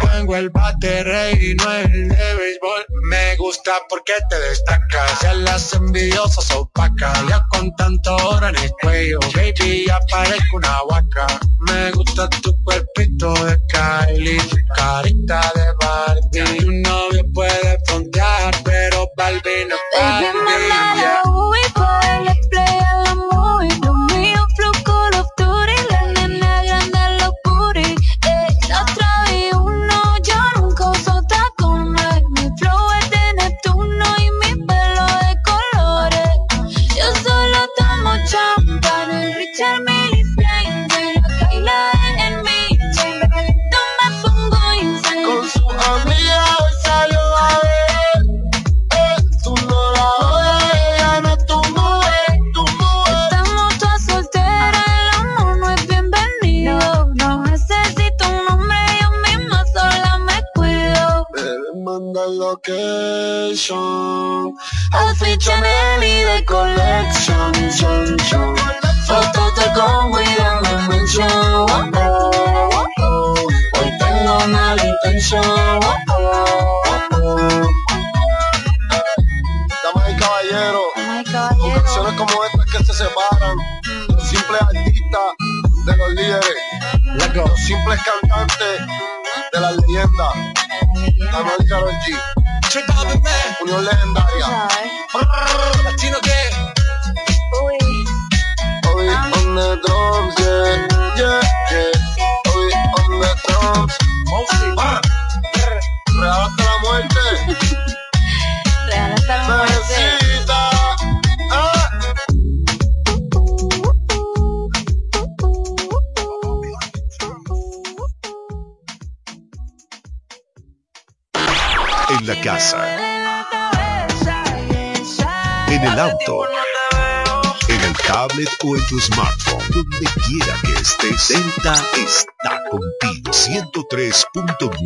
Tengo el bate y no el de béisbol. Me gusta porque te destacas. Ya las envidiosas opacas. Ya con tanto oro en el cuello, baby, ya parezco una vaca. Me gusta tu cuerpito de Kylie, carita de Barbie. Tu novio puede frontear, pero Balvin no simples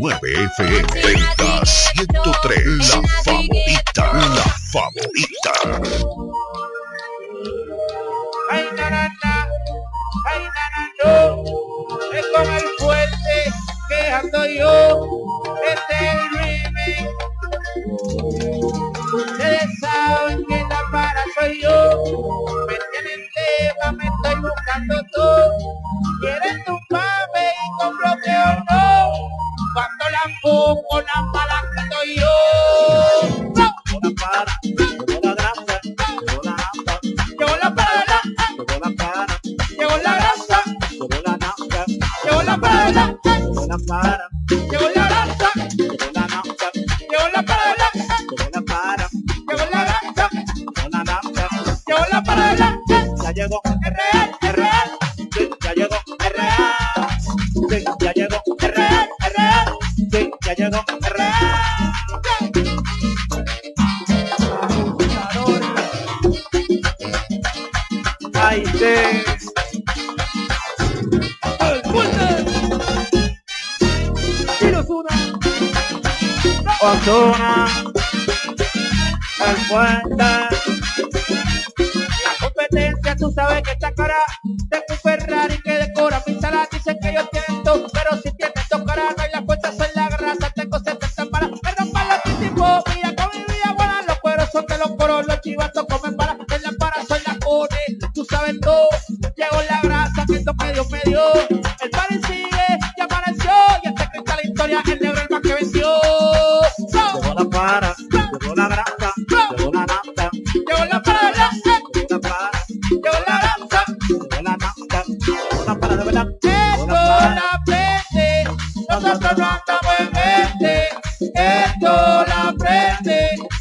103.9 FM. Delta 103,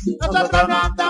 prende, nosotros no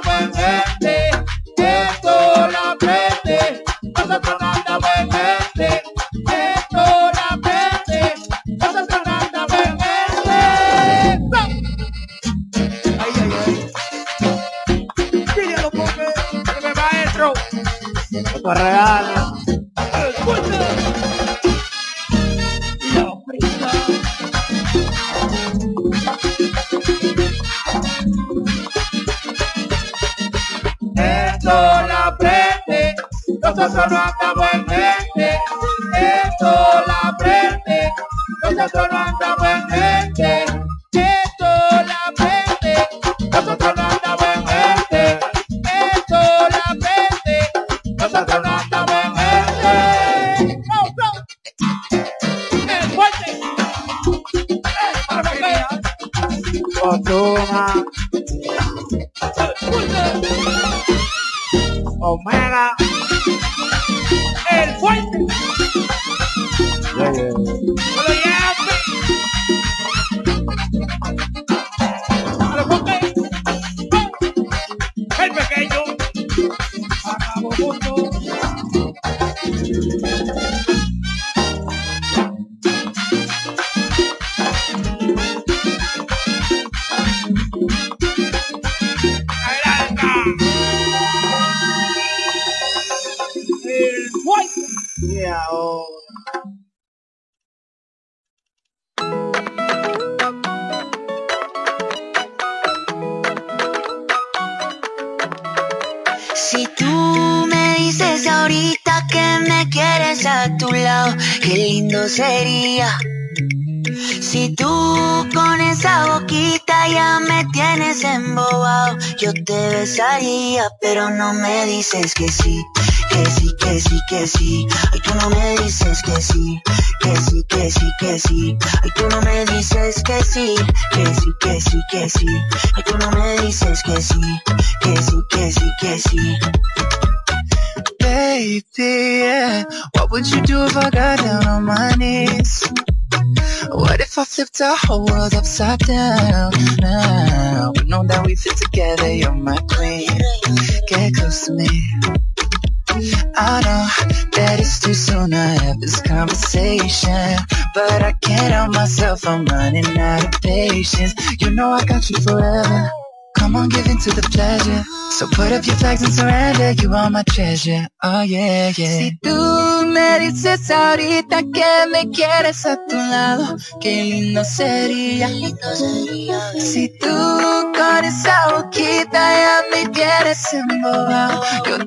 dices que sí, que sí, que sí, que sí. Ay, tú no me dices que sí, que sí, que sí, que sí. Ay, tú no me dices que sí, que sí, que sí, que sí. Ay, tú no me dices que sí, que sí, que sí, que sí. Baby, yeah. What would you do if I got down on my knees? What if I flipped the whole world upside down? Put up your flags and surrender. You are my treasure. Oh yeah, yeah. Si tú me dices ahorita que me quieres a tu lado, qué lindo sería. Si tú con esa boquita ya me quieres embobado,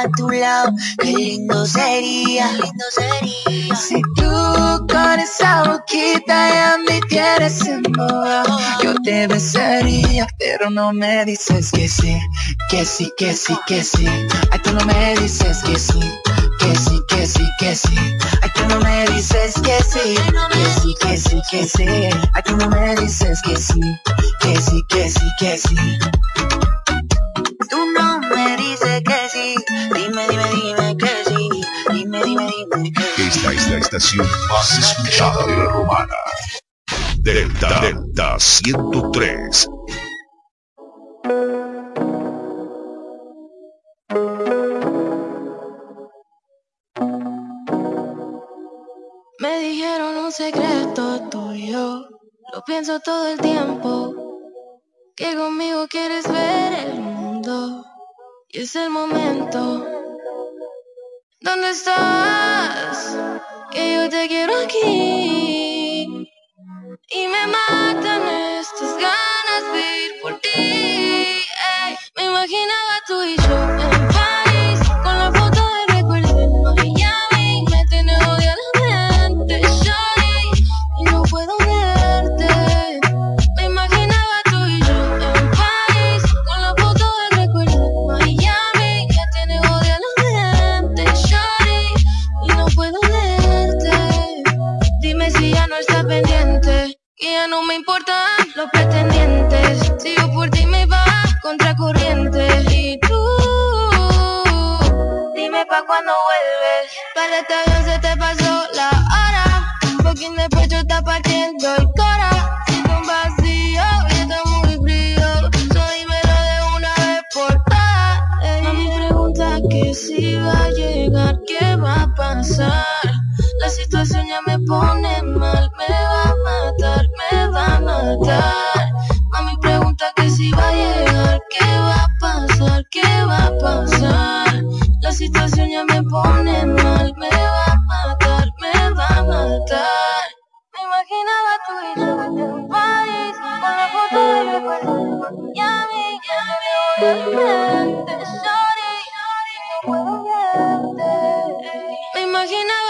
A tu lado, qué lindo sería, lindo sería. Si tú con esa boquita ya me tienes en moda, yo te besaría, pero no me dices que sí, que sí, que sí, que sí. Ay, tú no me dices que sí, que sí, que sí, que sí. Ay, tú no me dices que sí, que sí, que sí, que sí. Ay, tú no me dices que sí, que sí, que sí, que sí. Tú no sí, dime, dime, dime que sí, dime, dime, dime que sí. Esta es la estación más escuchada de la romana. Delta Delta 103. Me dijeron un secreto tuyo, lo pienso todo el tiempo, que conmigo quieres ver el mundo y es el momento. ¿Dónde estás? Que yo te quiero aquí y me matan estas ganas de no me importan los pretendientes. Si yo por ti me va contra corriente y tú, dime pa' cuando vuelves. Para esta vez se te pasó la hora, un poquín de pecho está partiendo el cora. Siento un vacío y está muy frío, so dímelo de una vez por todas. Ey, Mami pregunta que si va a llegar, qué va a pasar. La situación ya me pone mal, situación ya me pone mal, me va a matar, me va a matar. Me imaginaba tú y yo en París, con la foto de recuerdo de Miami, ya me mi mente, sorry, no puedo verte. Me imaginaba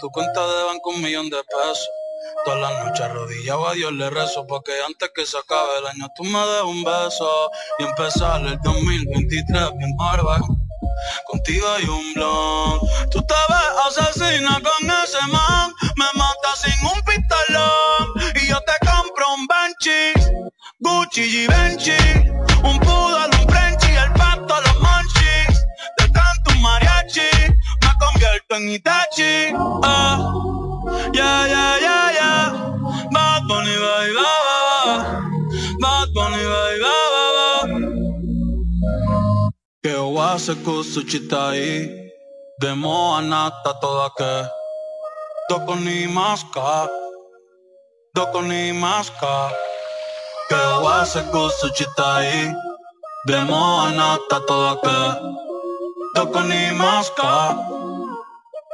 tu cuenta de banco, un millón de pesos. Todas las noches arrodillado a Dios le rezo Porque antes que se acabe el año tú me des un beso. Y empezar el 2023 bien bárbaro Contigo hay un blog Tú te ves asesina con ese man Me mata sin un pistolón. Y yo te compro un Benchi Gucci y Benchi Un poodle, un en Itachi Ah, ya, ya, ya, ya Bad Bunny, bye, ba, ba. Bad Bunny, bye, ba, ba. Que wase kusuchitai Demo anata toda que. Doko ni Doko ni Que kusuchitai Demo anata toda que. Doko ni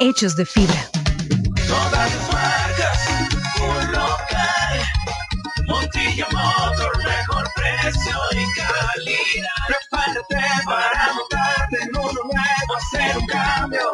hechos de fibra. Todas las marcas, un local. Montilla Motor, mejor precio y calidad. Prepárate para montarte en uno nuevo, hacer un cambio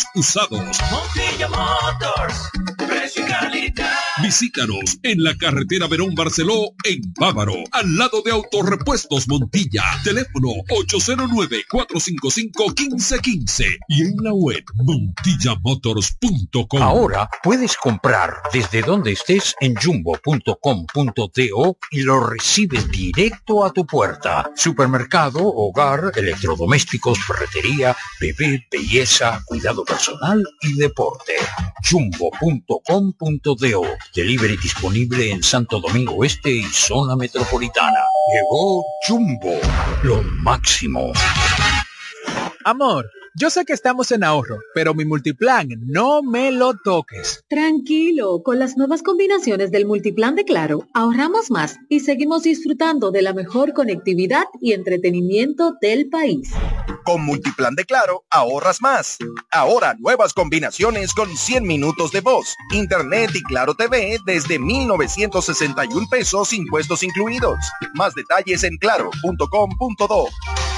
usados. Montilla Motors, precio y calidad. Visítanos en la carretera Verón Barceló en Bávaro, al lado de Autorepuestos Montilla. Teléfono 809-455-1515 y en la web montillamotors.com. Ahora puedes comprar desde donde estés en jumbo.com.do y lo recibes directo a tu puerta. Supermercado, hogar, electrodomésticos, ferretería, bebé, belleza, cuidado personal y deporte. jumbo.com.do. Delivery disponible en Santo Domingo Este y zona metropolitana. Llegó Jumbo, lo máximo. Amor, yo sé que estamos en ahorro, pero mi multiplan no me lo toques. Tranquilo, con las nuevas combinaciones del multiplan de Claro, ahorramos más y seguimos disfrutando de la mejor conectividad y entretenimiento del país. Con Multiplan de Claro, ahorras más. Ahora nuevas combinaciones con 100 minutos de voz, internet y Claro TV desde 1,961 pesos impuestos incluidos. Más detalles en claro.com.do.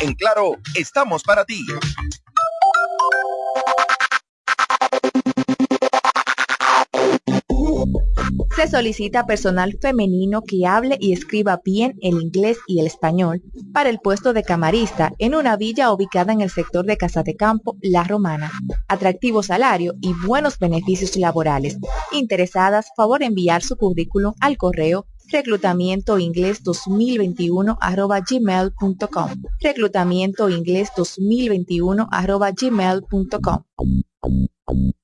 En Claro, estamos para ti. Se solicita personal femenino que hable y escriba bien el inglés y el español para el puesto de camarista en una villa ubicada en el sector de Casa de Campo, La Romana. Atractivo salario y buenos beneficios laborales. Interesadas, favor enviar su currículum al correo reclutamiento inglés 2021 arroba gmail.com reclutamiento inglés 2021 arroba gmail.com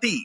ti.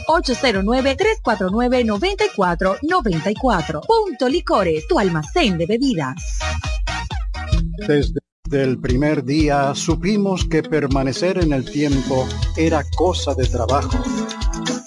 809-349-9494. Punto Licores, tu almacén de bebidas. Desde el primer día supimos que permanecer en el tiempo era cosa de trabajo.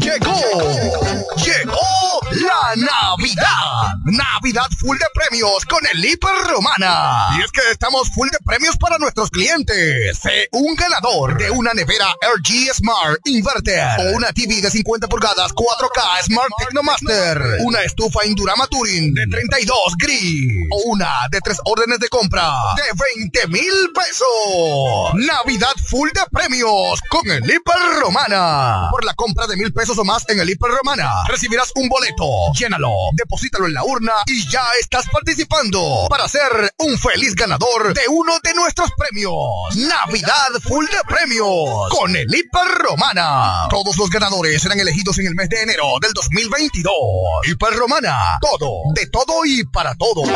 Llegó, llegó Navidad. Navidad full de premios con el Hiper Romana. Y es que estamos full de premios para nuestros clientes. Sé un ganador de una nevera LG Smart Inverter o una TV de 50 pulgadas 4K Smart Technomaster, una estufa Indurama Touring de 32 gris o una de tres órdenes de compra de 20 mil pesos. Navidad full de premios con el Hiper Romana. Por la compra de mil pesos o más en el Hiper Romana, recibirás un boleto. Llénalo, deposítalo en la urna y ya estás participando para ser un feliz ganador de uno de nuestros premios. Navidad full de premios con el Hiper Romana. Todos los ganadores serán elegidos en el mes de enero del 2022. Hiper Romana, todo, de todo y para todos.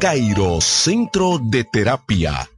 Cairo Centro de Terapia.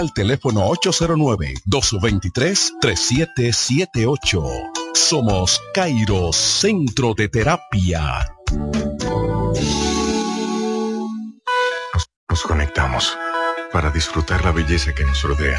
al teléfono 809-223-3778. Somos Cairo Centro de Terapia. Nos, nos conectamos para disfrutar la belleza que nos rodea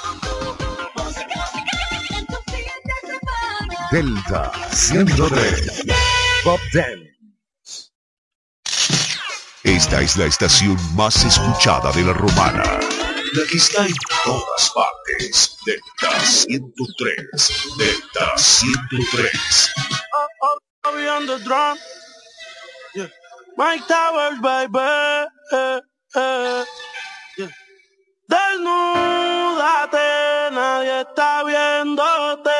Delta 103. Bob Den. Esta es la estación más escuchada de la romana. La que está en todas partes. Delta 103. Delta 103. I'll be on the drum. Yeah. Mike Towers, baby. Eh, eh. Desnúdate, nadie está viéndote.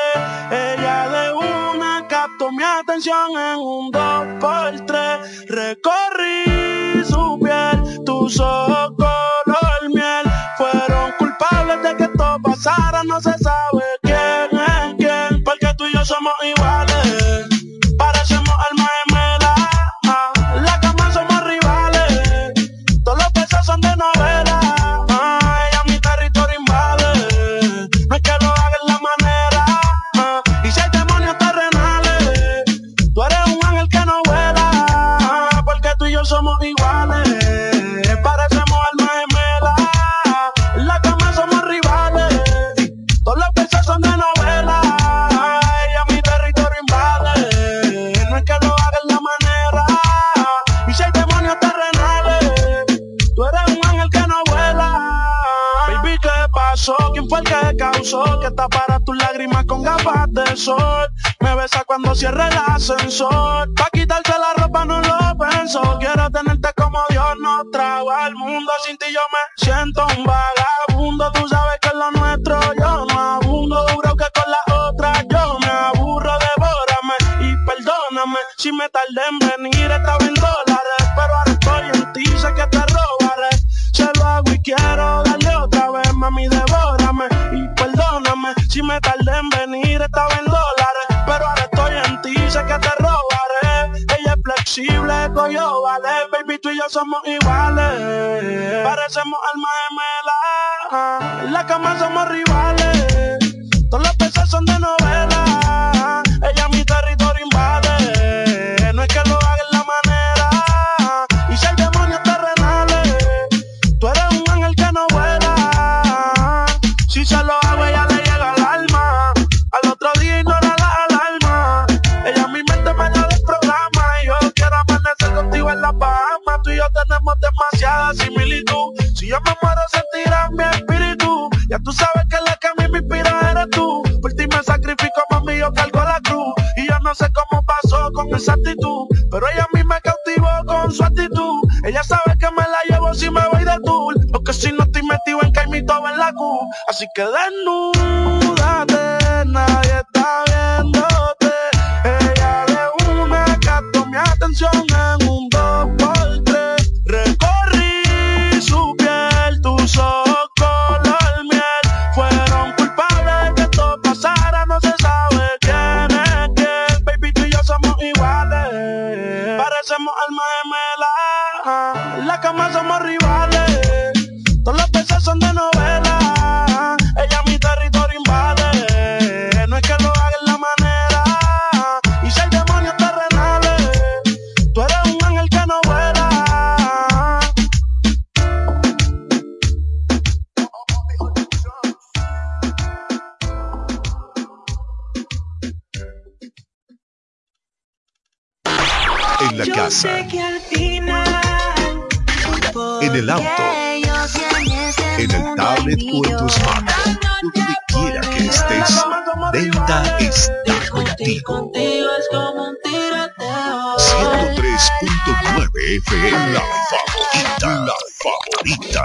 Ella de una captó mi atención en un 2 por 3 Recorrí su piel, tus ojos color miel. Fueron culpables de que esto pasara, no se sabe quién es quién. Porque tú y yo somos iguales. Sol que para tus lágrimas con gafas de sol. Me besa cuando cierre el ascensor. Pa' quitarse la ropa no lo pienso. Quiero tenerte como Dios nos trajo al mundo. Sin ti yo me siento un vagabundo. Tú sabes que es lo nuestro yo no abundo. Duro que con la otra yo me aburro. Devórame y perdóname si me tardé en venir. Estaba en dólares, pero ahora estoy en ti. Sé que te robaré. Se lo hago y quiero darle otra vez, mami, devórame si me tardé en venir. Estaba en dólares, pero ahora estoy en ti. Sé que te robaré. Ella es flexible, coyo, vale. Baby, tú y yo somos iguales. Parecemos almas gemelas. En la cama somos rivales. Todos los besos son de novela. Ya tú sabes que la que a mí me inspira eres tú. Por ti me sacrifico, mami, yo cargo la cruz. Y yo no sé cómo pasó con esa actitud. Pero ella a mí me cautivó con su actitud. Ella sabe que me la llevo si me voy de tour. Porque si no estoy metido en caimito en la Q. Así que desnúdate, nadie está viéndote. Ella de una captó mi atención en el auto, en el tablet o en tu smartphone, donde quiera que estés, Delta está contigo. 103.9 FM, la favorita, la favorita.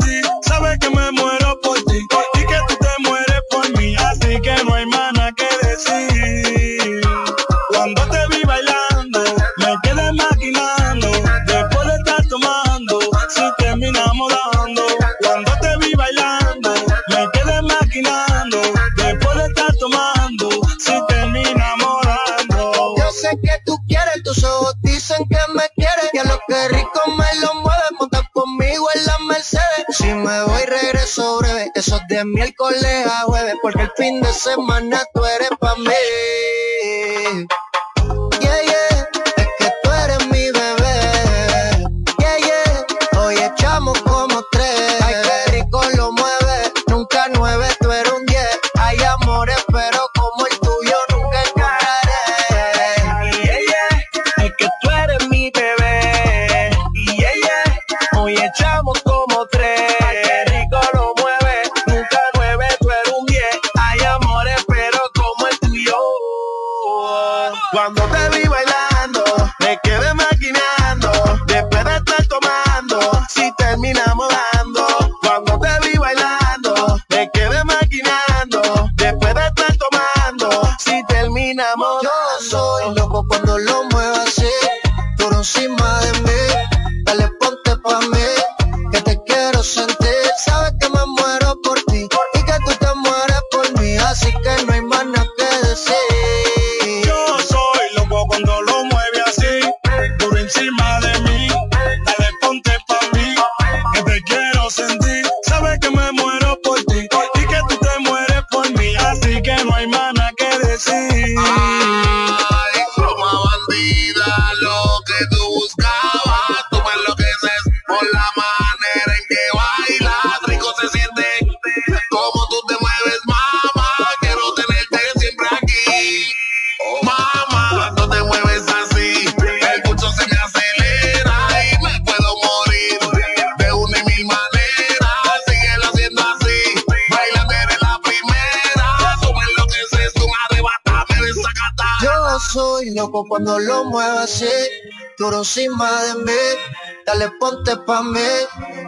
Que tú quieres, tus ojos dicen que me quieres. Y a lo que rico me lo mueve, monta conmigo en la Mercedes. Si me voy, regreso breve. Eso es de miércoles a jueves, porque el fin de semana tú eres pa' mí. Yeah, yeah,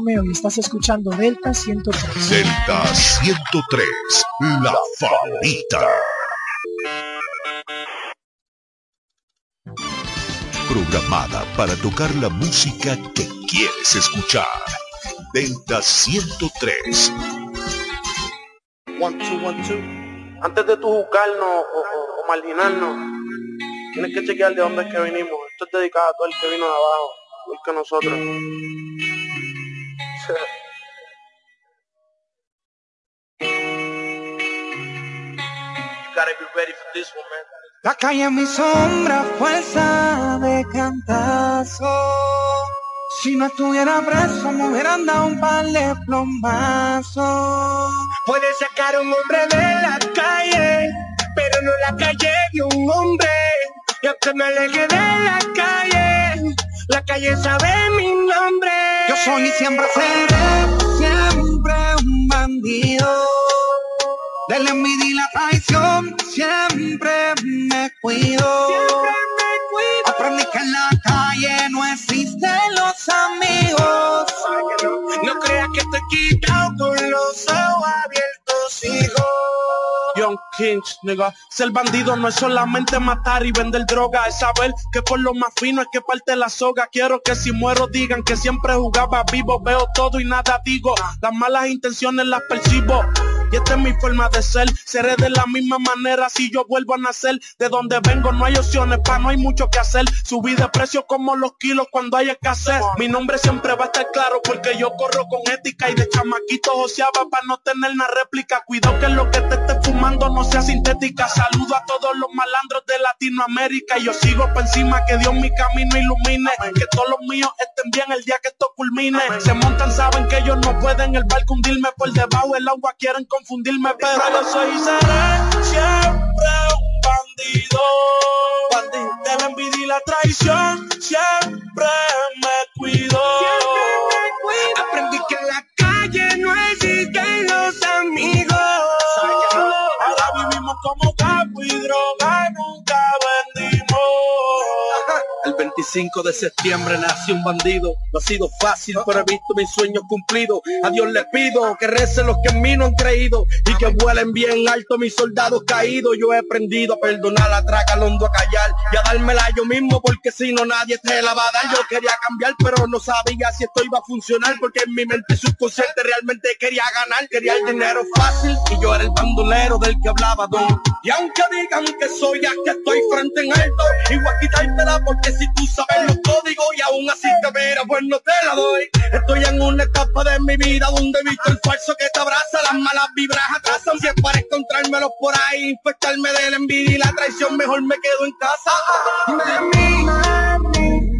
Romeo y estás escuchando Delta 103. Delta 103, la favorita. Programada para tocar la música que quieres escuchar. Delta 103. One, two, one, two. Antes de tú juzgarnos o, o- o marginarnos, tienes que chequear de dónde es que vinimos. Esto es dedicado a todo el que vino de abajo, igual que nosotros. La calle es mi sombra, fuerza de cantazo. Si no estuviera preso, me hubieran dado un par de plombazos. Puedes sacar a un hombre de la calle, pero no la calle de un hombre. Y aunque me aleje de la calle, la calle sabe mi nombre. Yo soy y siempre seré, siempre un bandido. De la envidia y la traición siempre me cuido. Aprendí que en la calle no existen los amigos. No creas que estoy quitado con los ojos abiertos, hijo. Young Kings, nigga. Ser bandido no es solamente matar y vender droga, es saber que por lo más fino es que parte la soga. Quiero que si muero digan que siempre jugaba vivo, veo todo y nada digo. Las malas intenciones las percibo. Y esta es mi forma de ser, seré de la misma manera si yo vuelvo a nacer. De donde vengo no hay opciones, pa' no hay mucho que hacer. Subí de precio como los kilos cuando hay escasez. Mi nombre siempre va a estar claro porque yo corro con ética y de chamaquito joseaba para no tener una réplica. Cuidado que lo que te esté fumando no sea sintética. Saludo a todos los malandros de Latinoamérica y yo sigo por encima que Dios mi camino ilumine. Que todos los míos estén bien el día que esto culmine. Se montan, saben que ellos no pueden el barco hundirme por debajo del agua, quieren confundirme, pero yo soy y seré siempre un bandido. Bandido de la envidia y la traición, siempre me cuido. Aprendí que la 5 de septiembre nació un bandido. No ha sido fácil, pero he visto mis sueños cumplidos. A Dios les pido que recen los que en mí no han creído y que vuelen bien alto mis soldados caídos. Yo he aprendido a perdonar, a tracalondo, a callar y a dármela yo mismo porque si no nadie te la va a dar. Yo quería cambiar, pero no sabía si esto iba a funcionar porque en mi mente subconsciente realmente quería ganar. Quería el dinero fácil y yo era el bandolero del que hablaba Don. Y aunque digan que soy ya que estoy frente en alto, igual quitármela porque si tú sabes los códigos y aún así te mira, pues no te la doy. Estoy en una etapa de mi vida donde he visto el falso que te abraza, las malas vibras atrasan. Si es para encontrármelos por ahí, infectarme de la envidia y la traición, mejor me quedo en casa. Mami, mami,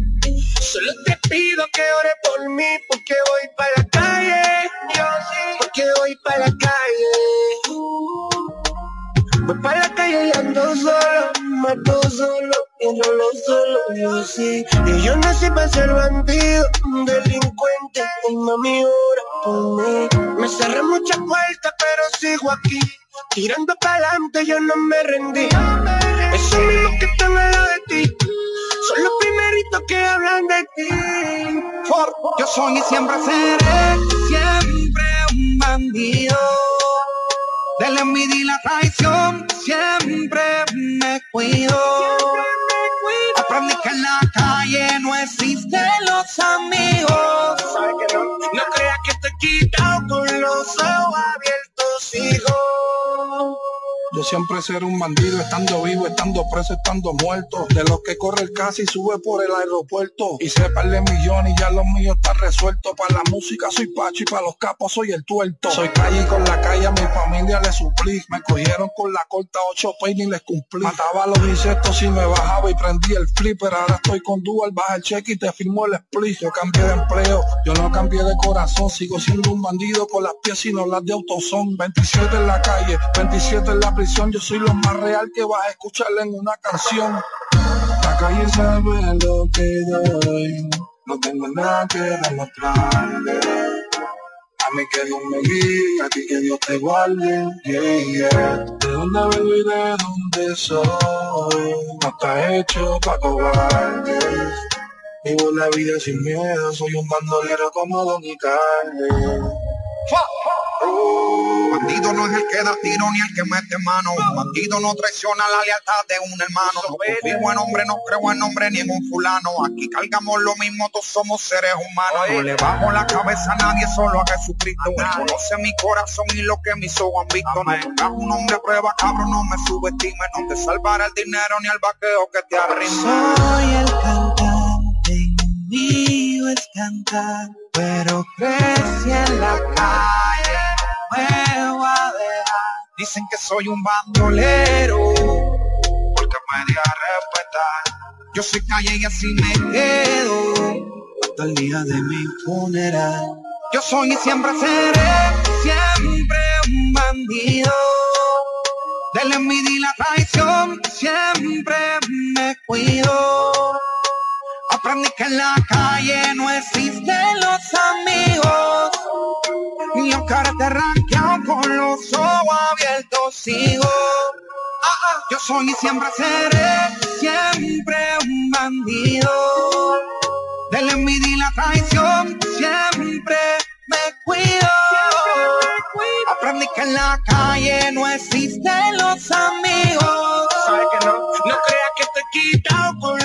solo te pido que ore por mí porque voy para la calle. Yo porque voy para la calle. Voy para la calle y ando solo, mato solo, y no lo solo, yo sí. Y yo nací para ser bandido, un delincuente, y mami ora por mí. Me cerré muchas puertas, pero sigo aquí. Tirando para adelante, yo no me rendí. Esos mismos que están al lado de ti, son los primeritos que hablan de ti. Yo soy y siempre seré, siempre un bandido. De la envidia y la traición siempre me cuido. Aprendí que en la calle no existen los amigos. No creas que estoy quitado con los ojos abiertos, hijo. Bandido, siempre ser un bandido, estando vivo, estando preso, estando muerto. De los que corre el casi sube por el aeropuerto. Y sepa de millones y ya los míos están resueltos. Para la música soy Pacho y para los capos soy el tuerto. Soy calle y con la calle a mi familia le suplí. Me cogieron con la corta ocho peines y les cumplí. Mataba los insectos y me bajaba y prendí el flipper. Ahora estoy con Dual, baja el cheque y te firmo el split. Yo cambié de empleo, yo no cambié de corazón. Sigo siendo un bandido con las pies y no las de autosón. 27 en la calle, 27 en la Yo soy lo más real que vas a escucharle en una canción. La calle sabe lo que doy. No tengo nada que demostrarle. A mí que Dios me guíe, a ti que Dios te guarde. De dónde vengo y de dónde soy. No está hecho pa' cobardes. Vivo la vida sin miedo, soy un bandolero como Don Carne. Bandido no es el que da tiro ni el que mete mano. Bandido no traiciona la lealtad de un hermano. No confío en hombre, no creo en hombre ni en un fulano. Aquí cargamos lo mismo, todos somos seres humanos. No le bajo la cabeza a nadie, solo a Jesucristo. Él conoce mi corazón y lo que mis ojos han visto. No tengas un hombre a prueba, cabrón, no me subestime. No te salvará el dinero ni el vaqueo que te arrime. Soy el cantante, pero crecí en la calle, me voy a dejar. Dicen que soy un bandolero, porque me di a respetar. Yo soy calle y así me quedo, hasta el día de mi funeral. Yo soy y siempre seré, siempre un bandido. Del envidia y la traición, siempre me cuido. Aprendí que en la calle no existen los amigos. Y aunque ahora te ranqueado con los ojos abiertos sigo. Ah, ah, Yo soy y siempre seré, siempre un bandido. Del envidia y la traición, siempre me cuido. Aprendí que en la calle no existen los amigos.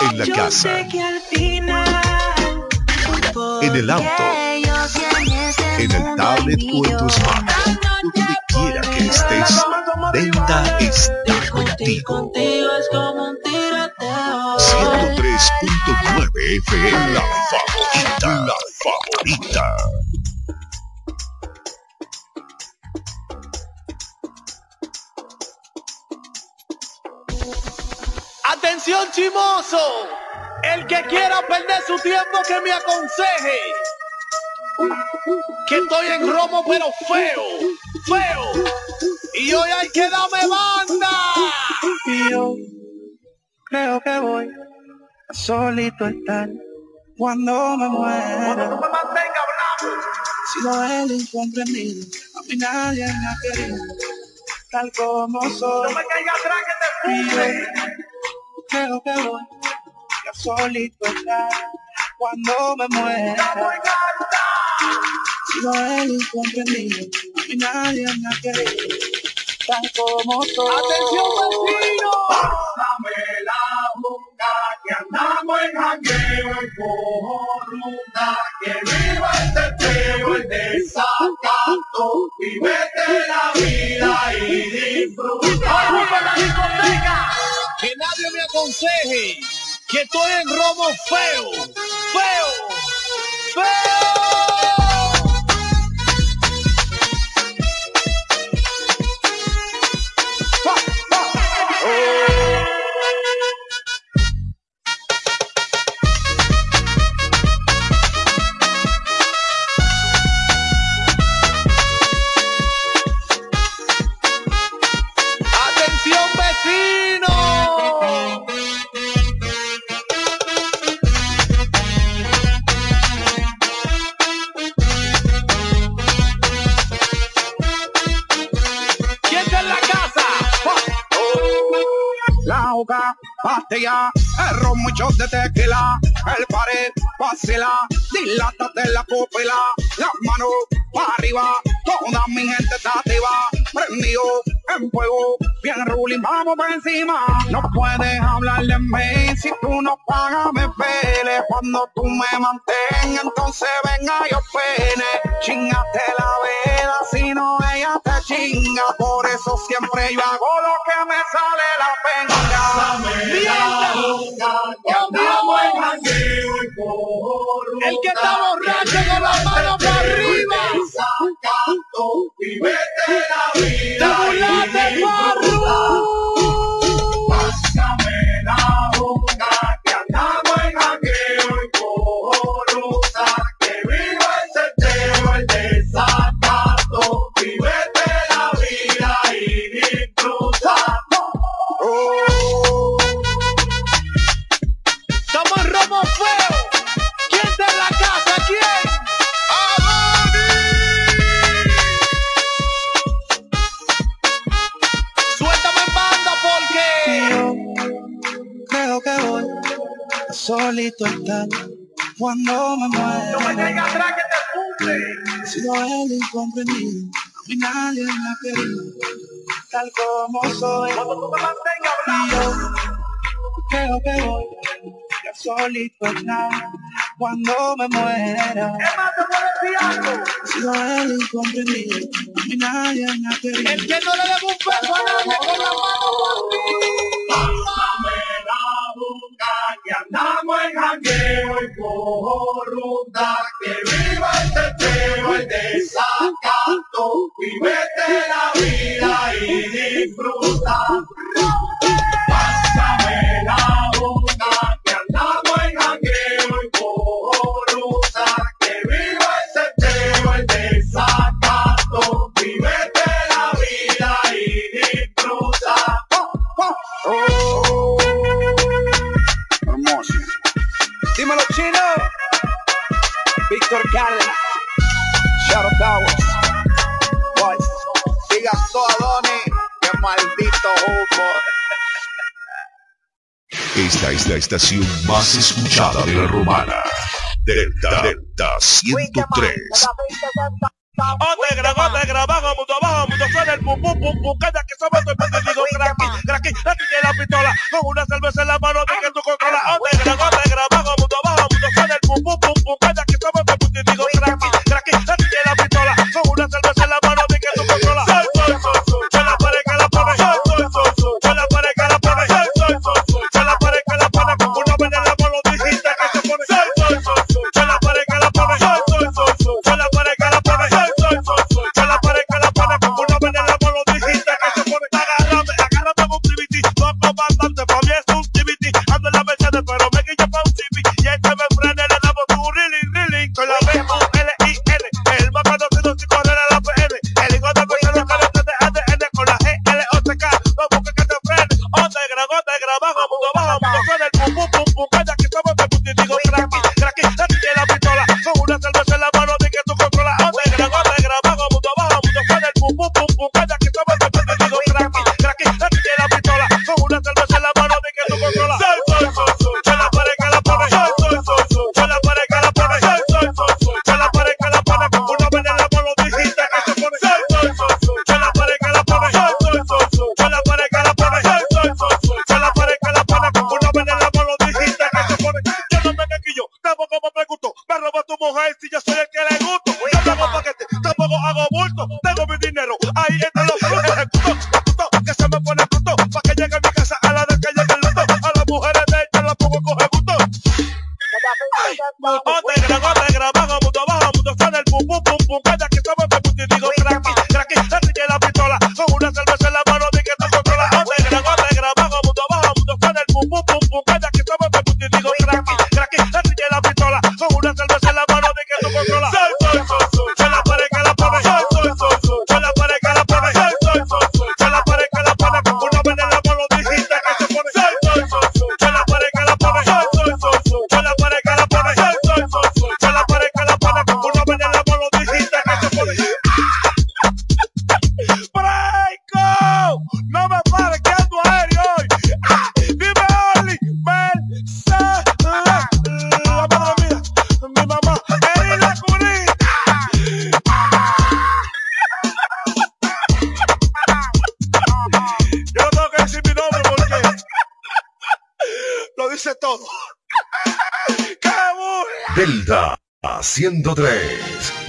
En la casa, en el auto, en el tablet o en tu smartphone, donde quiera que estés, Delta está contigo. contigo es como un tiroteo. 103.9 FM, la favorita, la favorita. Atención chimoso, el que quiera perder su tiempo que me aconseje. Que estoy en romo pero feo, feo. Y hoy hay que darme banda. Y yo creo que voy a solito estar cuando me muera. Sigo el incomprendido, a mí nadie me ha querido, tal como soy. No me caiga atrás que te fume. Yo creo que voy a solito estar cuando me muera. Sigo el incomprendido, a mí nadie me ha querido, tal como soy. Atención vecino. Pásame la boca que andamos en jangueo y por ruta que viva este feo, el desacato y vete la vida y disfruta. Vamos para la discoteca. Que nadie me aconseje que estoy en romo feo, feo, feo. El ron, muchos de tequila, el pared vacila, dilátate la pupila, las manos para arriba, toda mi gente está activa, prendido en fuego, bien ruling, vamos por encima. No puedes hablar de mí si tú no pagas, me pele. Cuando tú me mantengas, entonces venga yo pene. Chingate la vela, si no ella te chinga. Por eso siempre yo hago lo que me sale la El que está borracho con las manos para arriba. y vete la vida. ¡Te burlaste, solito estar cuando me muera. no me caiga atrás que te funde. He sido el incomprendido, a mí nadie me ha querido, tal como soy. Cuando tú me mantengas Y yo creo que voy a solito estar cuando me muera. Es más, te voy a decir algo. He sido el incomprendido, a mí nadie me ha querido. El que no le debe un peso a nadie con la mano Pásame la boca, que andamos en jangueo y corrupta, que viva el teteo, el desacato, vivete la vida y disfruta. Pásame la boca, que andamos en jangueo y corrupta, que viva el teteo, el desacato, vivete la vida y disfruta. Oh, Dímelo, chino. Víctor Cárdenas. Shadow Towers. Boys. Diga todo a Donny. Qué maldito humo. Esta es la estación más escuchada de la romana. Delta, Delta 103. Otegra, otegra, bajo, mundo abajo, mundo suena el pum, pum, pum, pum, calla que somos el perdido, cracky, cracky, cracky de la pistola, con una cerveza en la mano de que tú controlas. Otegra, otegra, bajo, mundo abajo, mundo suena el pum, pum, pum, pum, calla que somos el perdido, cracky, cracky, cracky de la pistola, con una cerveza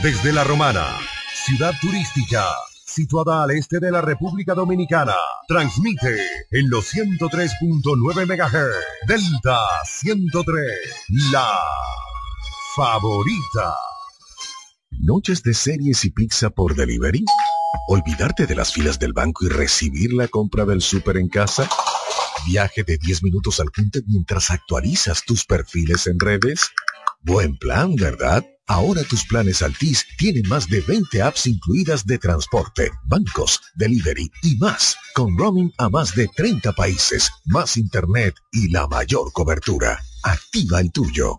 Desde La Romana, ciudad turística, situada al este de la República Dominicana. Transmite en los 103.9 MHz. Delta 103. La favorita. ¿Noches de series y pizza por delivery? ¿Olvidarte de las filas del banco y recibir la compra del súper en casa? ¿Viaje de 10 minutos al punto mientras actualizas tus perfiles en redes? Buen plan, ¿verdad? Ahora tus planes Altis tienen más de 20 apps incluidas de transporte, bancos, delivery y más, con roaming a más de 30 países, más internet y la mayor cobertura. Activa el tuyo.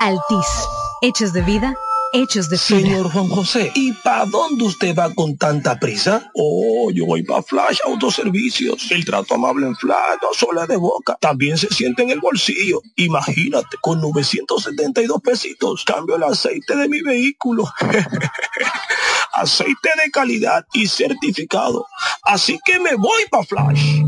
Altis, hechos de vida, hechos de. Señor Juan José, ¿y para dónde usted va con tanta prisa? Oh, yo voy para Flash Autoservicios. El trato amable en Flash no solo es de boca, también se siente en el bolsillo. Imagínate, con 972 pesitos cambio el aceite de mi vehículo. [LAUGHS] aceite de calidad y certificado. Así que me voy para Flash.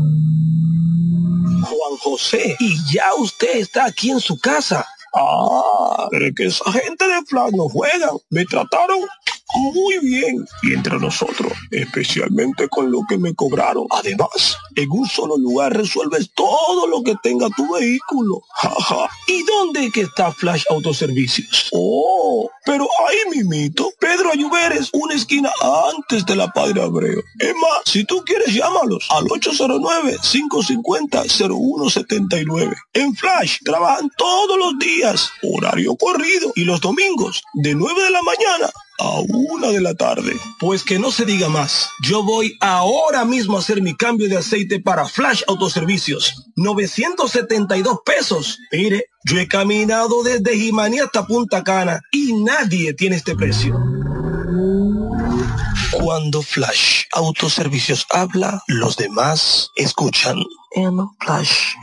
Juan José, y ya usted está aquí en su casa. Ah, pero es que esa gente de Flash no juegan. Me trataron muy bien. Y entre nosotros, especialmente con lo que me cobraron. Además, en un solo lugar resuelves todo lo que tenga tu vehículo. Jaja. ¿Y dónde que está Flash Autoservicios? Oh, pero ahí mimito. Pedro Ayuberes, una esquina antes de la Padre Abreu. Es más, si tú quieres, llámalos al 809-550-0179. En Flash trabajan todos los días, horario corrido, y los domingos, de 9 de la mañana a una de la tarde. Pues que no se diga más. Yo voy ahora mismo a hacer mi cambio de aceite para Flash Autoservicios. 972 pesos. Mire, yo he caminado desde Jimaní hasta Punta Cana y nadie tiene este precio. Cuando Flash Autoservicios habla, los demás escuchan. En Flash.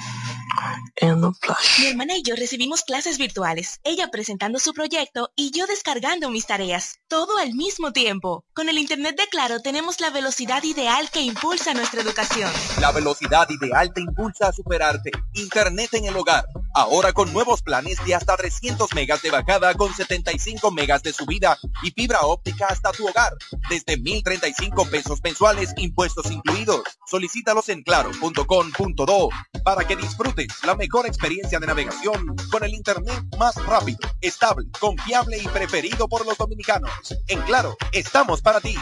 Mi hermana y yo recibimos clases virtuales, ella presentando su proyecto y yo descargando mis tareas, todo al mismo tiempo. Con el Internet de Claro tenemos la velocidad ideal que impulsa nuestra educación. La velocidad ideal te impulsa a superarte. Internet en el hogar. Ahora con nuevos planes de hasta 300 megas de bajada con 75 megas de subida y fibra óptica hasta tu hogar. Desde 1035 pesos mensuales, impuestos incluidos. Solicítalos en claro.com.do para que disfrutes la mejor experiencia de navegación con el Internet más rápido, estable, confiable y preferido por los dominicanos. En Claro, estamos para ti.